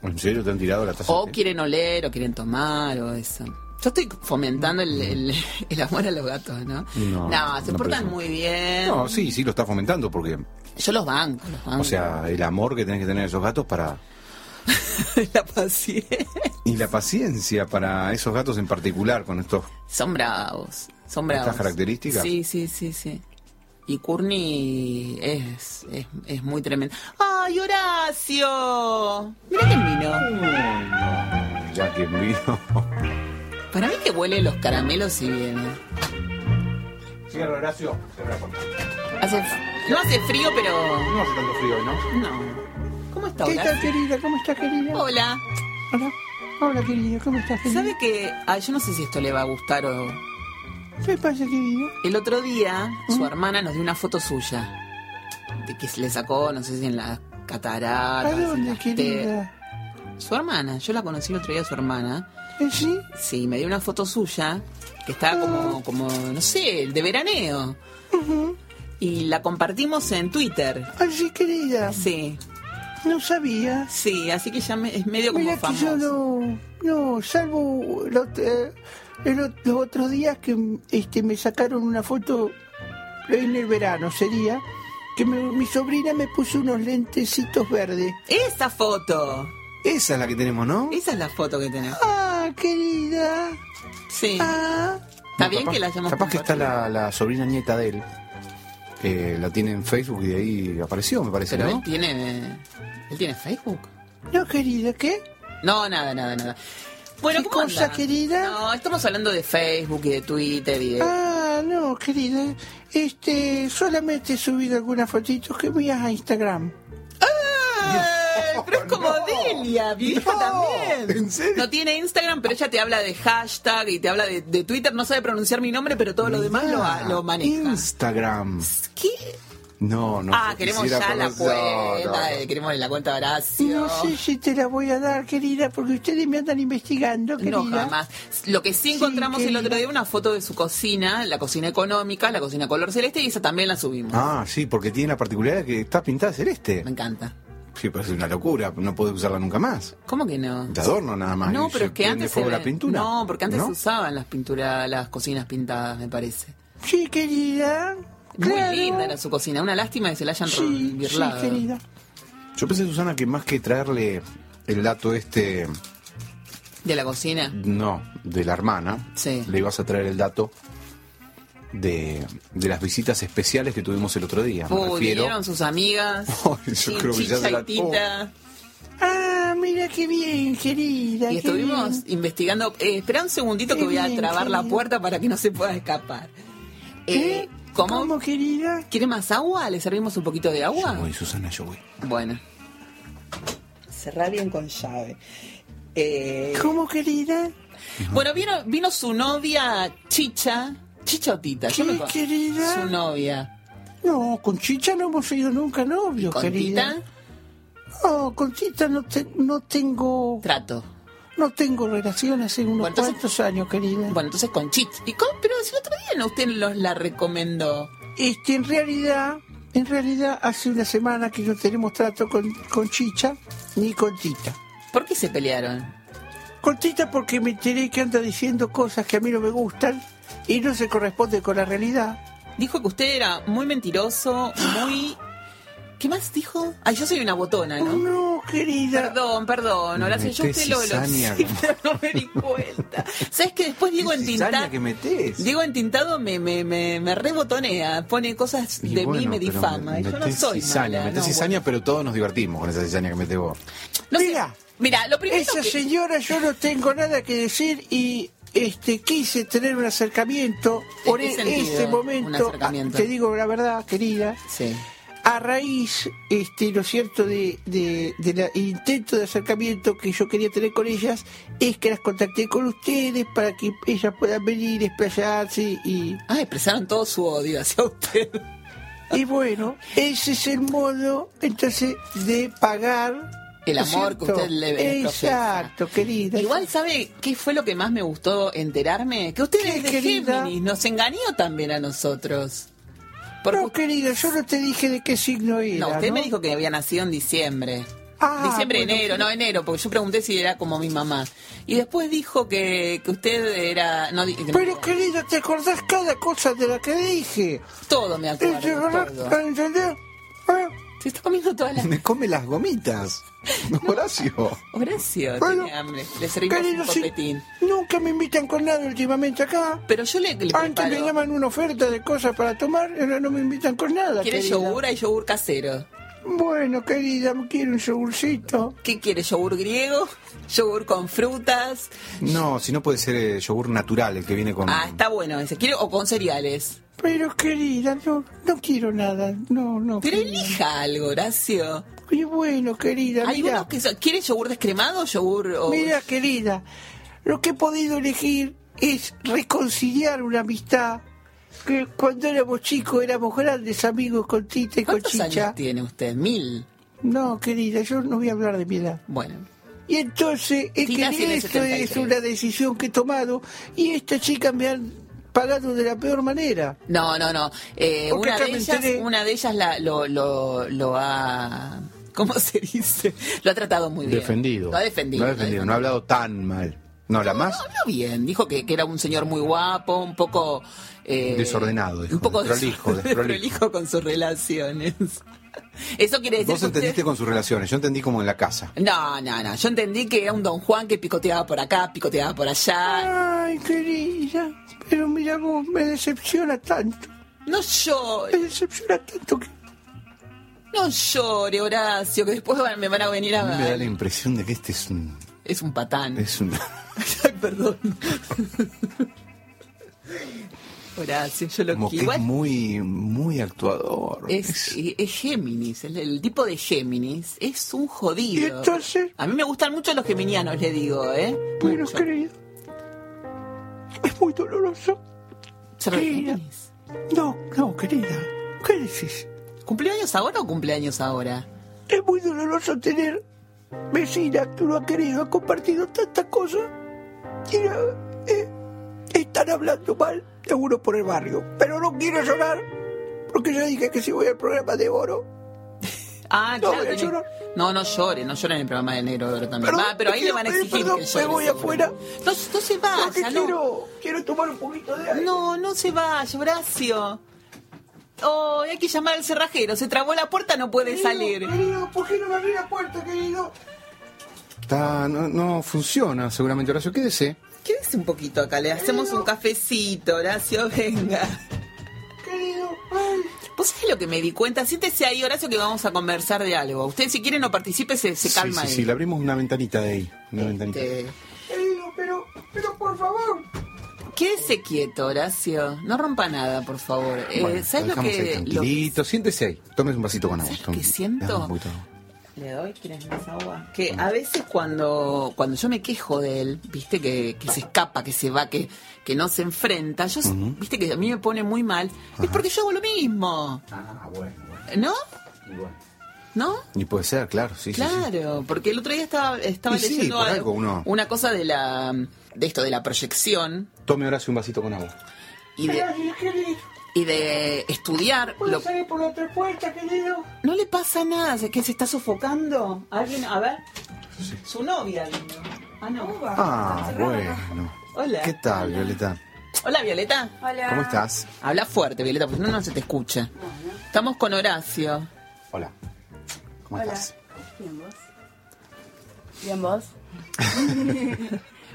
¿En serio te han tirado la taza? o de té? quieren oler, o quieren tomar, o eso. Yo estoy fomentando el, el- el amor a los gatos, ¿no? No, se no portan parece. muy bien. No, sí, sí, lo está fomentando porque, Yo los banco, los banco. o sea, el amor que tenés que tener esos gatos para... la paciencia. Y la paciencia para esos gatos en particular, con estos... Son bravos, son bravos. ¿Estas características? Sí, sí, sí, sí. Y Courtney es, es, es muy tremendo. ¡Ay, Horacio! Mira quién vino. Ya que vino... Para mí que huele los caramelos y viene. Cierra, Horacio. Cierra la puerta. Hace, no hace frío, pero... No hace tanto frío hoy, ¿no? No. ¿Cómo está ¿Qué Horacio? tal, querida? ¿Cómo estás, querida? Hola. Hola. Hola, querida. ¿Cómo estás, querida? ¿Sabe que ay, yo no sé si esto le va a gustar o... ¿Qué pasa, querida? El otro día ¿Mm? su hermana nos dio una foto suya. De que se le sacó, no sé si en las cataratas. ¿A dónde, querida? Su hermana, yo la conocí el otro día, su hermana. ¿Eh, sí? Sí, me dio una foto suya que estaba como, como no sé, de veraneo. Y la compartimos en Twitter. Ay, sí, querida. Sí, No sabía. sí, así que ya me- es medio como Mira que famoso. yo no... No, salvo lo- eh, el ot- los otros días que este, me sacaron una foto en el verano, sería, que me- mi sobrina me puso unos lentecitos verdes. Esa foto. Esa es la que tenemos, ¿no? Esa es la foto que tenemos. Ah, querida. Sí. Ah, Está No, bien capaz- que la hayamos Capaz que está la, la sobrina nieta de él. Eh, la tiene en Facebook y de ahí apareció, me parece, Pero ¿no? él tiene. ¿Él tiene Facebook? no, querida, ¿qué? No, nada, nada, nada. Bueno, ¿Qué ¿cómo cosa, anda? querida? No, estamos hablando de Facebook y de Twitter y de. Ah, no, querida. Este, solamente he subido algunas fotitos que mías a Instagram. ¡Ay! Pero es como Delia, mi hija también. ¿en serio? No tiene Instagram, pero ella te habla de hashtag y te habla de, de Twitter. No sabe pronunciar mi nombre, pero todo lo demás lo, lo maneja. Instagram. ¿Qué? No, no. ah, queremos ya la no, cuenta. no. eh, Queremos la cuenta de Horacio. No sé si te la voy a dar, querida, porque ustedes me andan investigando, querida. No, jamás. Lo que sí encontramos el otro día, una foto de su cocina, la cocina económica, la cocina color celeste, y esa también la subimos. Ah, sí, porque tiene la particularidad de que está pintada celeste. Me encanta. Sí, pero es una locura, no puedes usarla nunca más. ¿Cómo que no? De adorno nada más. No, pero es que antes se la ve- pintura. No, porque antes ¿No? se usaban las pinturas, las cocinas pintadas, me parece. Sí, querida. Muy Claro. linda era su cocina. Una lástima que se la hayan Sí, sí, querida. Yo pensé, Susana, que más que traerle el dato este, De la cocina. no, de la hermana, Sí. le ibas a traer el dato de, de las visitas especiales que tuvimos el otro día. Me refiero. vinieron sus amigas. Ay, yo creo que ya se la-. Ah, mira qué bien, querida. Y estuvimos bien. investigando. Eh, espera un segundito que voy a bien, trabar la puerta para que no se pueda escapar. ¿Eh? ¿Cómo? ¿Cómo, querida? ¿Quiere más agua? ¿Le servimos un poquito de agua? Yo voy, Susana, yo voy. Bueno. Cerrar bien con llave. Eh, ¿Cómo, querida? bueno, vino, vino su novia Chicha. Chicha o Tita. Yo ¿Qué, me querida? Su novia. No, con Chicha no hemos sido nunca novios, ¿Con querida. Tita? No, con Tita no, te- no tengo Trato. No tengo relación hace unos Bueno, entonces- cuantos años, querida. Bueno, entonces con Chit. ¿Y con- Pero si el otro día no usted nos la recomendó. Este, en realidad, en realidad hace una semana que no tenemos trato con, con Chicha ni con Tita. ¿Por qué se pelearon? Con Tita porque me enteré que anda diciendo cosas que a mí no me gustan y no se corresponde con la realidad. Dijo que usted era muy mentiroso, muy... ¿Qué más dijo? Ay, yo soy una botona, ¿no? No, querida. Perdón, perdón, Horacio, yo usted lo, lo sí, pero no me di cuenta. ¿Sabes que después Diego cizaña entintado, que metés? Diego entintado me, me, me, me rebotonea, pone cosas Y de bueno, mí, me difama. y yo no soy cizaña, mala. metés no, cizaña, pero todos nos divertimos con esa cizaña que metés vos. No sé. Mira. Mira, lo primero Esa que... señora yo no tengo nada que decir y este quise tener un acercamiento ¿En por e- este momento. acercamiento? Te digo la verdad, querida. Sí. A raíz, este, ¿no es cierto?, de, de, de la- el intento de acercamiento que yo quería tener con ellas, es que las contacté con ustedes para que ellas puedan venir, explayarse y, Ah, expresaron todo su odio hacia usted. y bueno, ese es el modo, entonces, de pagar. El ¿no es amor que usted le profesa. Exacto, querida. Igual, ¿sabe qué fue lo que más me gustó enterarme? Que usted ¿Qué, es de querida? Géminis, nos engañó también a nosotros. Porque No, querida, yo no te dije de qué signo era. No, usted ¿no? me dijo que había nacido en diciembre. Ah, diciembre, bueno, enero, pero- no enero, porque yo pregunté si era como mi mamá. Y después dijo que, que usted era... No, que no- Pero querida, ¿te acordás cada cosa de la que dije? todo me ¿Te acuerdo. ¿Entendés? ¿Eh? Se está comiendo todas las... Me come las gomitas. Horacio. Horacio, Bueno, tiene hambre. Le servimos un nunca me invitan con nada últimamente acá. Pero yo le, le Antes me llaman una oferta de cosas para tomar y ahora no me invitan con nada. ¿Quiere yogur? Hay yogur casero. Bueno, querida, quiero un yogurcito. ¿Qué quiere? ¿Yogur griego? ¿Yogur con frutas? No, si no puede ser eh, yogur natural, el que viene con... Ah, está bueno ese. ¿Quiere o con cereales? Pero querida, no, no quiero nada. No, no. Pero querida. elija algo, Horacio. Y bueno, querida, Hay mira. unos que ¿Quiere yogur descremado o yogur...? o- Mira, querida, lo que he podido elegir es reconciliar una amistad que cuando éramos chicos éramos grandes amigos con Tita y con ¿Cuántos Chicha. años tiene usted? ¿Mil? No, querida, yo no voy a hablar de mi edad. Bueno. Y entonces, es Tita que esto 73. es una decisión que he tomado y esta chica me han pagado de la peor manera. No, no, no. Eh, una, de ellas, enteré. una de ellas la, lo, lo, lo ha... ¿Cómo se dice? Lo ha tratado muy bien. Defendido. Lo ha defendido. Lo ha defendido, no ha hablado tan mal. No, la más No, habló bien. Dijo que, que era un señor muy guapo, un poco... eh, Desordenado, dijo, Un poco desprolijo, des- desprolijo. desprolijo con sus relaciones. Eso quiere decir Vos usted- entendiste con sus relaciones, yo entendí como en la casa. No, no, no. Yo entendí que era un don Juan que picoteaba por acá, picoteaba por allá. Ay, querida, pero mira vos, me decepciona tanto. No llore, Me decepciona tanto que... no llore, Horacio, que después me van a venir a A mí me da la ver. impresión de que este es un... Es un patán. Es un... Perdón. Horacio, yo lo Como que quiero. es Igual muy, muy actuador. es, es Géminis, el, el tipo de Géminis es un jodido. ¿Y entonces? A mí me gustan mucho los geminianos, le digo, ¿eh? Bueno, Mucho. querida, es muy doloroso. ¿Ser. Géminis? No, no, querida, ¿qué decís? ¿Cumpleaños ahora o cumpleaños ahora? Es muy doloroso tener vecinas que uno ha querido, ha compartido tantas cosas y eh, eh, están hablando mal de uno por el barrio. Pero no quiero llorar porque ya dije que si voy al programa de oro. Ah, No, claro. tenés- llorar. No, no llore, no llore en el programa de negro de oro también. Perdón, Ah, pero ahí te le van a quiero exigir pedir que perdón, llore. me voy afuera. No, no se vaya, no. quiero, quiero tomar un poquito de aire. No, no se vaya, Horacio. Oh, hay que llamar al cerrajero. Se trabó la puerta, no puede Querido, salir. Querido, ¿por qué no me abrí la puerta, querido? Está, no, no funciona seguramente, Horacio. Quédese. Quédese un poquito acá, le hacemos un cafecito, Horacio, venga. Querido, ay. ¿Vos sabés lo que me di cuenta? Siéntese ahí, Horacio, que vamos a conversar de algo. Usted, si quiere, no participe, se, se calma sí, sí, ahí. sí, le abrimos una ventanita de ahí. Una ventanita. Este, Querido, pero, pero por favor. Quédese quieto, Horacio. No rompa nada, por favor. Eh, Bueno, ¿Sabes lo dejamos ahí que, lo que tranquilito. Siéntese ahí. Tómese un vasito con agua. ¿Sabes Tome. qué siento? ¿Le doy? ¿Quieres más agua? Que a veces cuando, cuando yo me quejo de él, viste, que, que se escapa, que se va, que, que no se enfrenta, yo, viste, que a mí me pone muy mal, es porque yo hago lo mismo. Ah, bueno, bueno. ¿No? ¿No? Y puede ser, claro, sí, sí, sí. Claro, porque el otro día estaba, estaba Y sí, leyendo por algo- algo uno- una cosa de la de esto, de la proyección Tome Horacio un vasito con agua. y de, y de estudiar. ¿Puedo Lo- salir por la otra puerta, querido? No le pasa nada, ¿es que se está sofocando? Alguien, a ver. Su novia vino. Ah, no. Ah, bueno. Hola. ¿Qué tal, Violeta? Hola, Violeta. ¿Cómo estás? Habla fuerte, Violeta, porque si no, no se te escucha. Estamos con Horacio. Hola. ¿Cómo estás? Bien vos. Bien vos.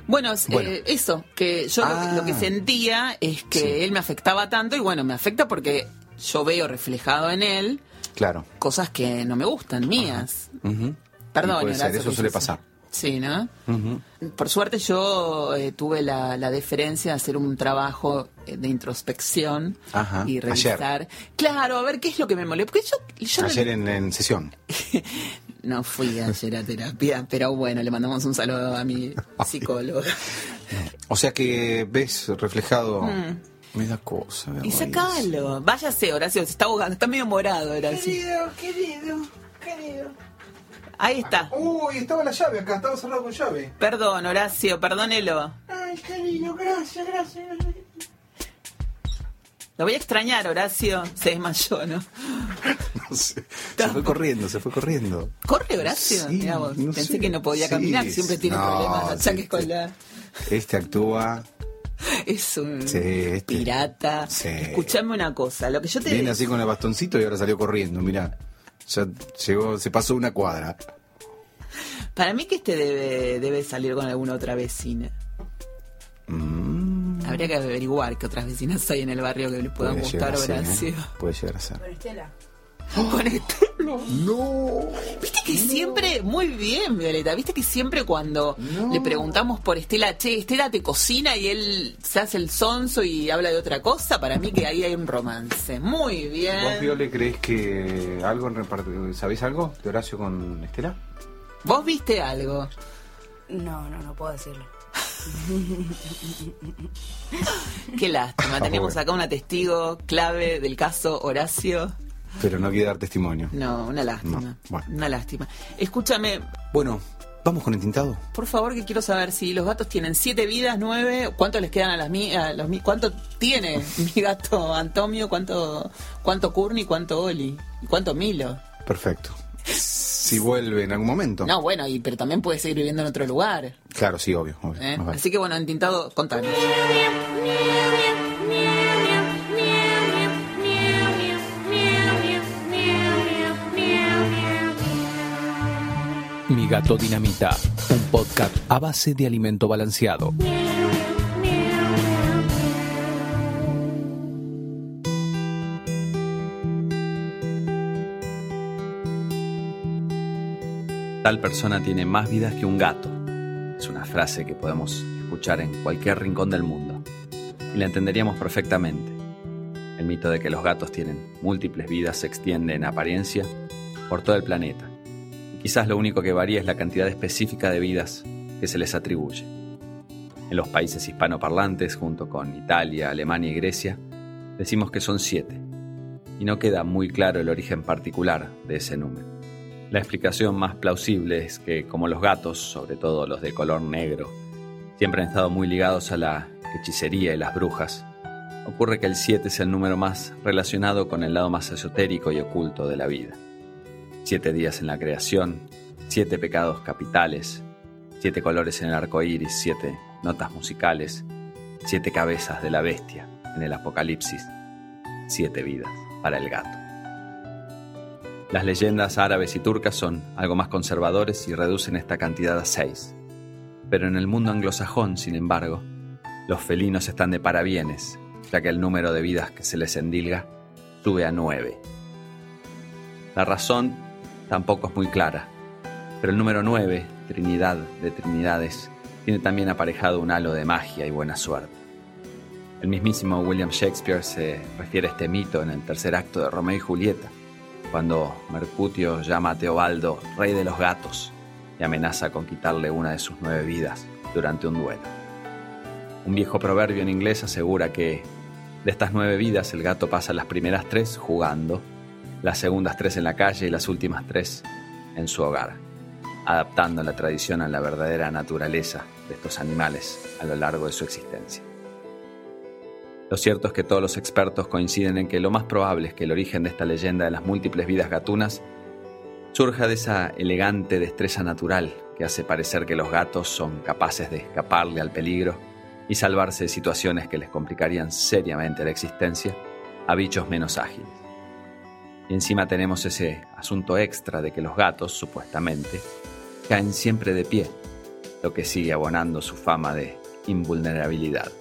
Bueno, es, Bueno. eh, eso, que yo lo- Ah. lo, que sentía es que Sí. él me afectaba tanto y bueno, me afecta porque yo veo reflejado en él Claro. cosas que no me gustan, mías. Perdón, puede ser, eso que suele pasar. Sí, ¿no? Por suerte yo eh, tuve la, la deferencia de hacer un trabajo eh, de introspección Ajá, y ayer. revisar. Claro, a ver qué es lo que me molesta. Porque yo, yo no- Ayer en, en sesión. no fui ayer a terapia, pero bueno, le mandamos un saludo a mi psicólogo. O sea que ves reflejado. Me da cosa. Mm. y sacalo. Váyase, Horacio, se está ahogando, está medio morado, Horacio. Querido, querido, querido. Ahí está. Uy, estaba la llave acá, estaba cerrado con llave. Perdón, Horacio, perdónelo. Ay, querido, gracias, gracias. Lo voy a extrañar, Horacio. Se desmayó, ¿no? No sé. Se fue corriendo, se fue corriendo. ¿Corre, Horacio? Sí, Mirá vos, no pensé sé. que no podía Sí, caminar, siempre tiene no, problemas, achaques sí, con la... Este actúa. Es un Sí, este. pirata. Sí. Escuchame una cosa, lo que yo te Viene así con el bastoncito y ahora salió corriendo, mirá. Ya llegó, se pasó una cuadra. Para mí que este debe, debe salir con alguna otra vecina. Mm, Habría que averiguar qué otras vecinas hay en el barrio que le puedan puede gustar llegar a ser. ¿eh? Puede llegar a ser. Estela. Con Estela. No. Viste que siempre, muy bien, Violeta, viste que siempre cuando No. le preguntamos por Estela, che, Estela te cocina y él se hace el sonso y habla de otra cosa, para mí que ahí hay un romance. Muy bien. ¿Vos, Viole, crees que algo en reparto... ¿Sabés algo de Horacio con Estela? ¿Vos viste algo? No, no, no puedo decirlo. Qué lástima, Ah, tenemos acá una testigo clave del caso Horacio. Pero no quiere dar testimonio. No, una lástima. No, bueno. Una lástima. Escúchame, Bueno, ¿vamos con el tintado? por favor, que quiero saber si los gatos tienen siete vidas, nueve, ¿cuánto les quedan a las mías? Los mi- ¿Cuánto tiene mi gato Antonio? ¿Cuánto, cuánto Courtney? ¿Cuánto Oli? ¿Y cuánto Milo? Perfecto. Si vuelve en algún momento. No, bueno, y, pero también puede seguir viviendo en otro lugar. Claro, sí, obvio. obvio. ¿eh? Así que bueno, en Tintado, contanos. Mi gato dinamita, un podcast a base de alimento balanceado. Tal persona tiene más vidas que un gato. Es una frase que podemos escuchar en cualquier rincón del mundo. Y la entenderíamos perfectamente. El mito de que los gatos tienen múltiples vidas se extiende en apariencia por todo el planeta. Quizás lo único que varía es la cantidad específica de vidas que se les atribuye. En los países hispanoparlantes, junto con Italia, Alemania y Grecia, decimos que son siete. Y no queda muy claro el origen particular de ese número. La explicación más plausible es que, como los gatos, sobre todo los de color negro, siempre han estado muy ligados a la hechicería y las brujas, ocurre que el 7 es el número más relacionado con el lado más esotérico y oculto de la vida. Siete días en la creación, siete pecados capitales, siete colores en el arco iris, siete notas musicales, siete cabezas de la bestia en el apocalipsis, siete vidas para el gato. Las leyendas árabes y turcas son algo más conservadores y reducen esta cantidad a seis. Pero en el mundo anglosajón, sin embargo, los felinos están de parabienes, ya que el número de vidas que se les endilga sube a nueve. La razón tampoco es muy clara, pero el número nueve, Trinidad de Trinidades, tiene también aparejado un halo de magia y buena suerte. El mismísimo William Shakespeare se refiere a este mito en el tercer acto de Romeo y Julieta, cuando Mercutio llama a Teobaldo rey de los gatos y amenaza con quitarle una de sus nueve vidas durante un duelo. Un viejo proverbio en inglés asegura que de estas nueve vidas el gato pasa las primeras tres jugando, las segundas tres en la calle y las últimas tres en su hogar, adaptando la tradición a la verdadera naturaleza de estos animales a lo largo de su existencia. Lo cierto es que todos los expertos coinciden en que lo más probable es que el origen de esta leyenda de las múltiples vidas gatunas surja de esa elegante destreza natural que hace parecer que los gatos son capaces de escaparle al peligro y salvarse de situaciones que les complicarían seriamente la existencia a bichos menos ágiles. Y encima tenemos ese asunto extra de que los gatos, supuestamente, caen siempre de pie, lo que sigue abonando su fama de invulnerabilidad.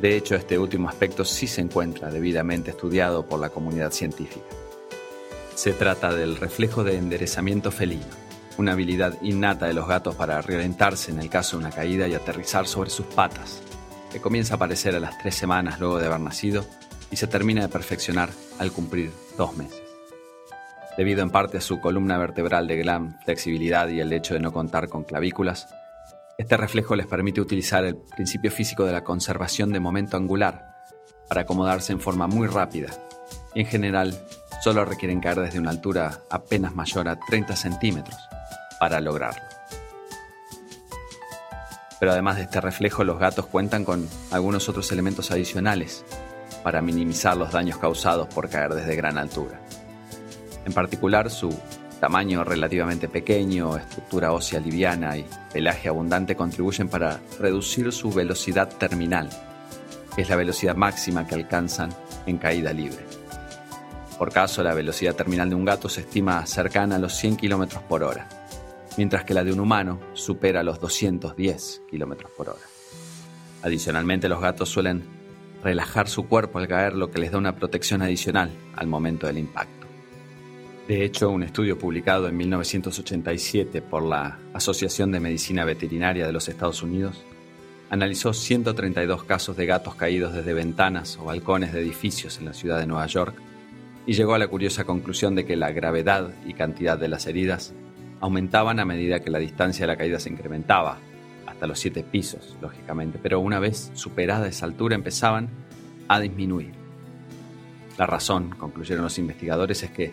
De hecho, este último aspecto sí se encuentra debidamente estudiado por la comunidad científica. Se trata del reflejo de enderezamiento felino, una habilidad innata de los gatos para reorientarse en el caso de una caída y aterrizar sobre sus patas, que comienza a aparecer a las tres semanas luego de haber nacido y se termina de perfeccionar al cumplir dos meses. Debido en parte a su columna vertebral de gran flexibilidad y el hecho de no contar con clavículas, este reflejo les permite utilizar el principio físico de la conservación de momento angular para acomodarse en forma muy rápida y en general solo requieren caer desde una altura apenas mayor a 30 centímetros para lograrlo. Pero además de este reflejo, los gatos cuentan con algunos otros elementos adicionales para minimizar los daños causados por caer desde gran altura. En particular, su tamaño relativamente pequeño, estructura ósea liviana y pelaje abundante contribuyen para reducir su velocidad terminal, que es la velocidad máxima que alcanzan en caída libre. Por caso, la velocidad terminal de un gato se estima cercana a los 100 km por hora, mientras que la de un humano supera los 210 km por hora. Adicionalmente, los gatos suelen relajar su cuerpo al caer, lo que les da una protección adicional al momento del impacto. De hecho, un estudio publicado en 1987 por la Asociación de Medicina Veterinaria de los Estados Unidos analizó 132 casos de gatos caídos desde ventanas o balcones de edificios en la ciudad de Nueva York y llegó a la curiosa conclusión de que la gravedad y cantidad de las heridas aumentaban a medida que la distancia de la caída se incrementaba, hasta los siete pisos, lógicamente, pero una vez superada esa altura empezaban a disminuir. La razón, concluyeron los investigadores, es que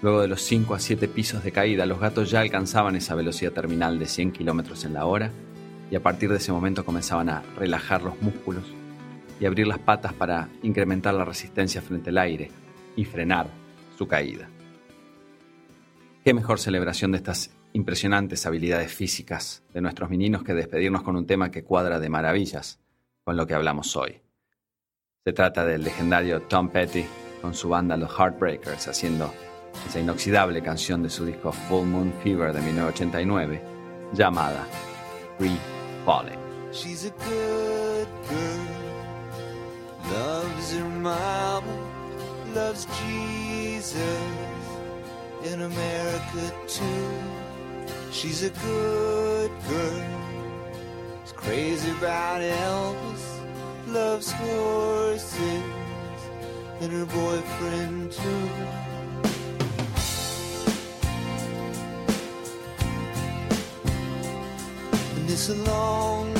luego de los 5 a 7 pisos de caída, los gatos ya alcanzaban esa velocidad terminal de 100 kilómetros en la hora y a partir de ese momento comenzaban a relajar los músculos y abrir las patas para incrementar la resistencia frente al aire y frenar su caída. ¿Qué mejor celebración de estas impresionantes habilidades físicas de nuestros meninos que despedirnos con un tema que cuadra de maravillas con lo que hablamos hoy? Se trata del legendario Tom Petty con su banda Los Heartbreakers haciendo esa inoxidable canción de su disco Full Moon Fever de 1989 llamada Free Falling. She's a good girl, loves her mama, loves Jesus in America too. She's a good girl, is crazy about Elvis, loves horses and her boyfriend too. And it's a long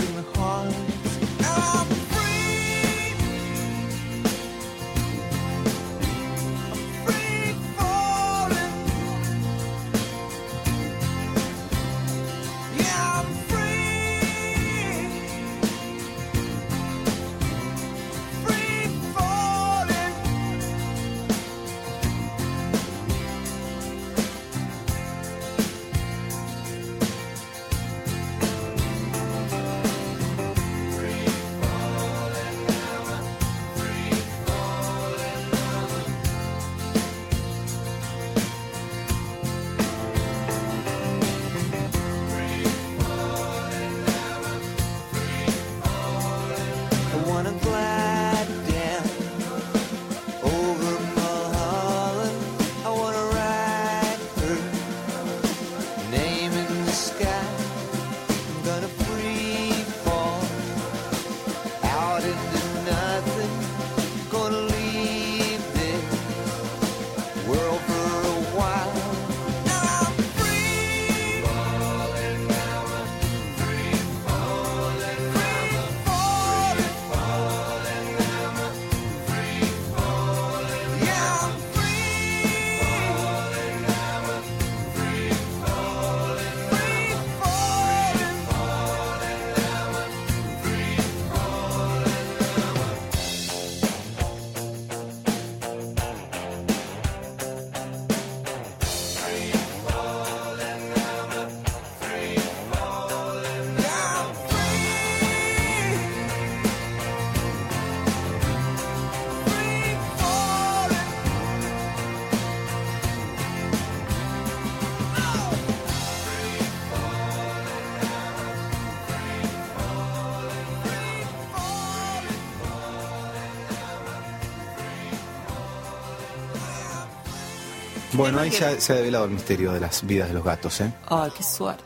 Bueno, ahí que- se ha, se ha develado el misterio de las vidas de los gatos, ¿eh? Ay, qué suerte.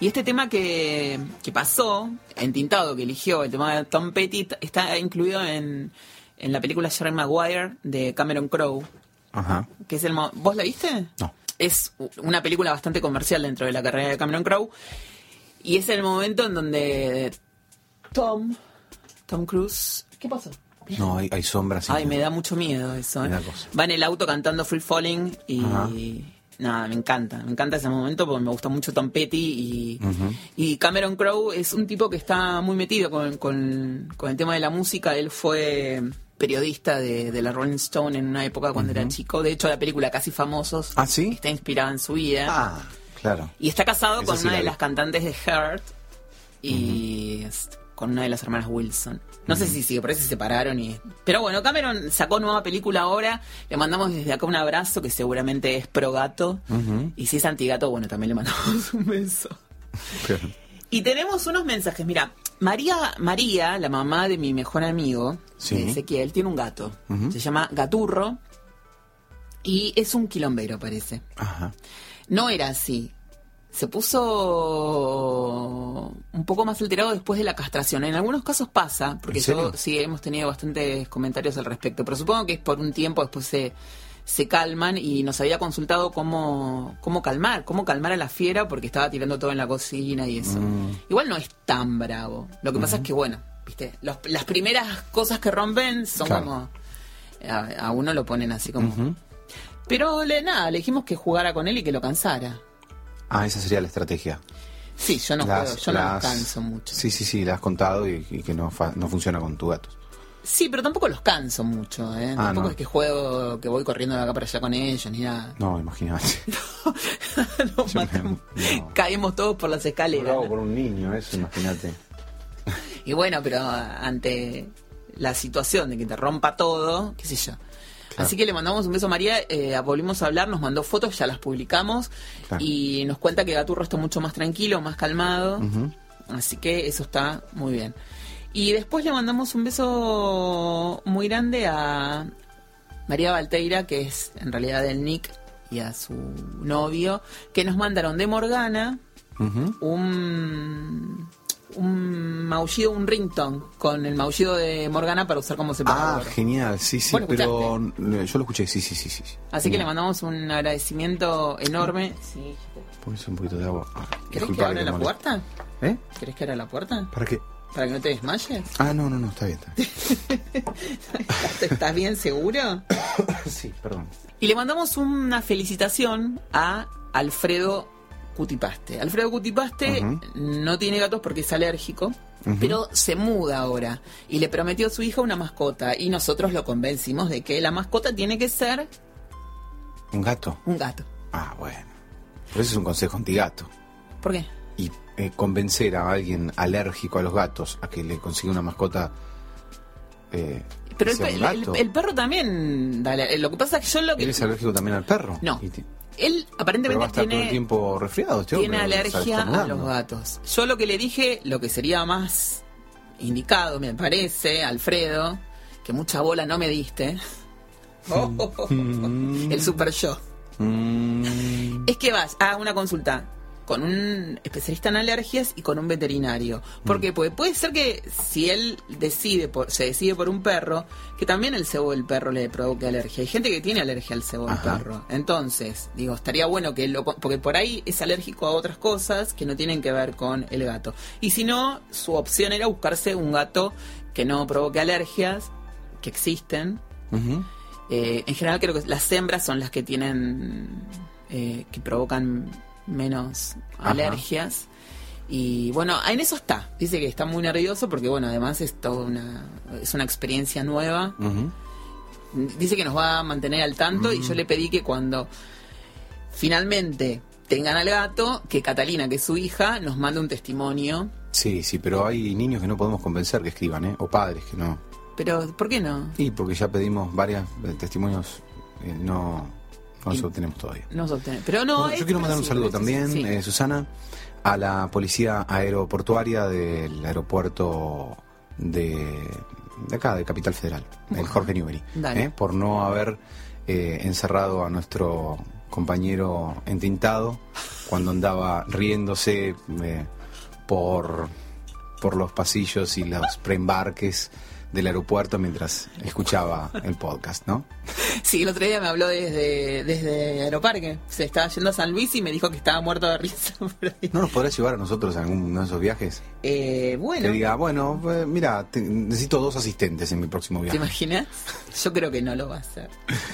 Y este tema que, que pasó, entintado, que eligió, el tema de Tom Petty, está incluido en, en la película Jerry Maguire de Cameron Crowe, Ajá. que es el... mo- ¿Vos la viste? No. Es una película bastante comercial dentro de la carrera de Cameron Crowe. Y es el momento en donde Tom, Tom Cruise... ¿Qué pasó? No, hay, hay sombras. Ay, me da mucho miedo eso. ¿eh? Va en el auto cantando Free Falling y Ajá. nada, me encanta. Me encanta ese momento porque me gusta mucho Tom Petty y, y Cameron Crowe es un tipo que está muy metido con, con- con el tema de la música. Él fue periodista de, de la Rolling Stone en una época cuando era chico. De hecho, la película Casi Famosos ¿Ah, sí? está inspirada en su vida. Ah, claro. Y está casado con sí una de vi. las cantantes de Heart y con una de las hermanas Wilson. No sé si sigue, por eso se separaron. Y... Pero bueno, Cameron sacó nueva película ahora. Le mandamos desde acá un abrazo que seguramente es pro gato. Y si es antigato, bueno, también le mandamos un beso. Y tenemos unos mensajes. Mira, María, María, la mamá de mi mejor amigo, Sí. Ezequiel, tiene un gato. Se llama Gaturro. Y es un quilombero, parece. Ajá. No era así. Se puso un poco más alterado después de la castración. En algunos casos pasa, porque yo sí hemos tenido bastantes comentarios al respecto, pero supongo que es por un tiempo después se, se calman y nos había consultado cómo, cómo calmar, cómo calmar a la fiera porque estaba tirando todo en la cocina y eso. Mm. Igual no es tan bravo. Lo que pasa es que, bueno, viste, Los- las primeras cosas que rompen son Claro. como... A, a uno lo ponen así como... Pero le, nada, le dijimos que jugara con él y que lo cansara. Ah, esa sería la estrategia. Sí, yo no Las- juego, yo no las- los canso mucho. Sí, sí, sí, la has contado y, y que no, fa- no funciona con tu gato. Sí, pero tampoco los canso mucho, ¿eh? Ah, tampoco no. es que juego, que voy corriendo de acá para allá con ellos, ni nada. No, imagínate. Me- no. Caemos todos por las escaleras. Bravo por un niño, eso, imagínate. Y bueno, pero ante la situación de que te rompa todo, qué sé yo. Claro. Así que le mandamos un beso a María, eh, volvimos a hablar, nos mandó fotos, ya las publicamos Claro. y nos cuenta que Gaturro está mucho más tranquilo, más calmado. Así que eso está muy bien. Y después le mandamos un beso muy grande a María Valteira, que es en realidad el Nick, y a su novio, que nos mandaron de Morgana un, un maullido, un ringtone, con el maullido de Morgana para usar como Ah, separador. genial, sí, sí, pero yo lo escuché, sí, sí, sí. sí. Así que le mandamos un agradecimiento enorme. Sí. Ponés un poquito de agua. Ah, ¿Querés que abra la puerta? ¿Eh? ¿Querés que abra la puerta? ¿Para qué? ¿Para que no te desmayes? Ah, no, no, no, está bien. Está bien. ¿Estás bien seguro? sí, perdón. Y le mandamos una felicitación a Alfredo Cutipaste. Alfredo Cutipaste no tiene gatos porque es alérgico, pero se muda ahora y le prometió a su hija una mascota y nosotros lo convencimos de que la mascota tiene que ser ¿Un gato? un gato. Ah, bueno. Pero ese es un consejo antigato. ¿Por qué? Y eh, convencer a alguien alérgico a los gatos a que le consiga una mascota. Eh, Pero el, el- el perro también, dale, lo que pasa es que yo lo que... ¿Él es alérgico también al perro? No. Él Pero va a aparentemente estar todo el tiene... tiempo resfriado este tiene alergia a los gatos. Yo lo que le dije, lo que sería más indicado, me parece, Alfredo, que mucha bola no me diste. Oh, oh, oh, oh, oh. El super yo. Mm, Es que vas a una consulta con un especialista en alergias y con un veterinario. Porque puede, puede ser que si él decide por, se decide por un perro, que también el cebo del perro le provoque alergia. Hay gente que tiene alergia al cebo del perro. Entonces, digo, estaría bueno que lo... Porque por ahí es alérgico a otras cosas que no tienen que ver con el gato. Y si no, su opción era buscarse un gato que no provoque alergias, que existen, eh, en general creo que las hembras son las que tienen eh, que provocan menos Ajá. alergias y bueno en eso está dice que está muy nervioso porque bueno además es toda una es una experiencia nueva dice que nos va a mantener al tanto y yo le pedí que cuando finalmente tengan al gato que Catalina que es su hija nos mande un testimonio Sí, sí, pero hay niños que no podemos convencer que escriban, ¿eh? O padres que no. pero ¿por qué no? Y porque ya pedimos varios testimonios, eh, no, no los Y- obtenemos todavía. pero no Bueno, yo quiero mandar un saludo también, sí. eh, Susana, a la policía aeroportuaria del aeropuerto de, de acá, de Capital Federal, el Bueno, Jorge Newbery, eh, por no haber eh, encerrado a nuestro compañero entintado cuando andaba riéndose eh, por, por los pasillos y los preembarques del aeropuerto mientras escuchaba el podcast, ¿no? Sí, el otro día me habló desde, desde Aeroparque. Se estaba yendo a San Luis y me dijo que estaba muerto de risa por ahí. ¿No nos podrás llevar a nosotros a alguno de esos viajes? Eh, bueno, Que diga, bueno, eh, mira, te- necesito dos asistentes en mi próximo ¿te viaje. imaginas? Yo creo que no lo va a hacer.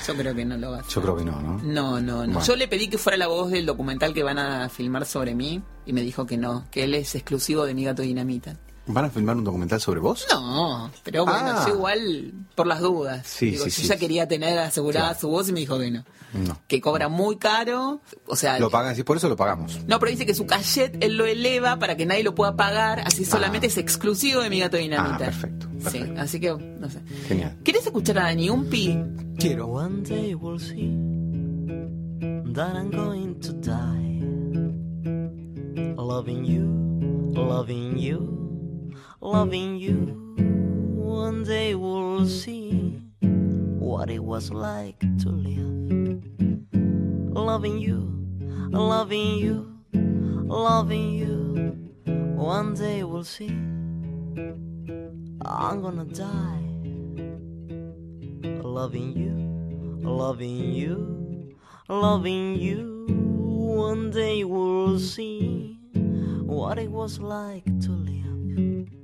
Yo creo que no lo va a hacer. Yo creo que no, ¿no? No, no, no. Bueno. Yo le pedí que fuera la voz del documental que van a filmar sobre mí y me dijo que no, que él es exclusivo de mi gato dinamita. ¿Van a filmar un documental sobre vos? No, pero bueno, Ah. yo igual por las dudas. Sí, Digo, sí, yo sí, ya sí. quería tener asegurada Claro. su voz y me dijo que no. No. Que cobra muy caro. O sea, Lo pagan, sí, por eso lo pagamos. no, pero dice que su cachet él lo eleva para que nadie lo pueda pagar, así solamente es exclusivo de mi gato dinamita. Ah, perfecto, Sí, perfecto. así que, no sé. Genial. ¿Querés escuchar a Dani Umpi? Quiero. One day we'll see that I'm going to die. Loving you, loving you, loving you. One day we'll see what it was like to live. Loving you, loving you, loving you. One day we'll see I'm gonna die loving you, loving you, loving you. One day we'll see what it was like to live.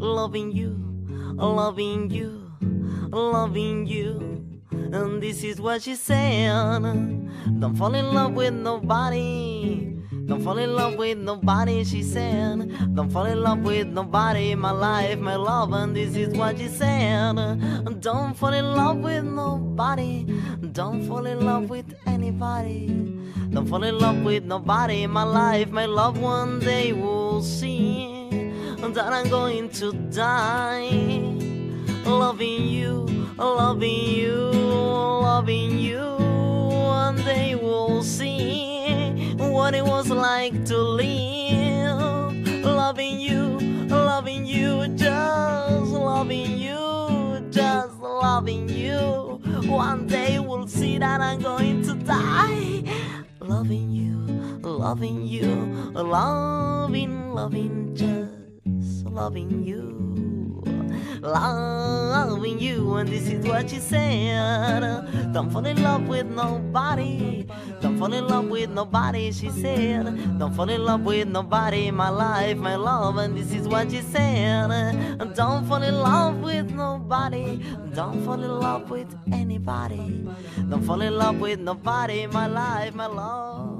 Loving you, loving you, loving you. And this is what she said. Don't fall in love with nobody. Don't fall in love with nobody, she said. Don't fall in love with nobody, my life, my love, and this is what she said. Don't fall in love with nobody. Don't fall in love with anybody. Don't fall in love with nobody, my life, my love. One day we'll see that I'm going to die. Loving you, loving you, loving you. One day we'll see what it was like to live. Loving you, loving you, just loving you, just loving you. One day we'll see that I'm going to die. Loving you, loving you, loving, loving, just loving you loving you, and this is what she said. Don't fall in love with nobody. Don't fall in love with nobody, she said. Don't fall in love with nobody, my life, my love, and this is what she said. Don't fall in love with nobody. Don't fall in love with anybody. Don't fall in love with nobody, my life, my love.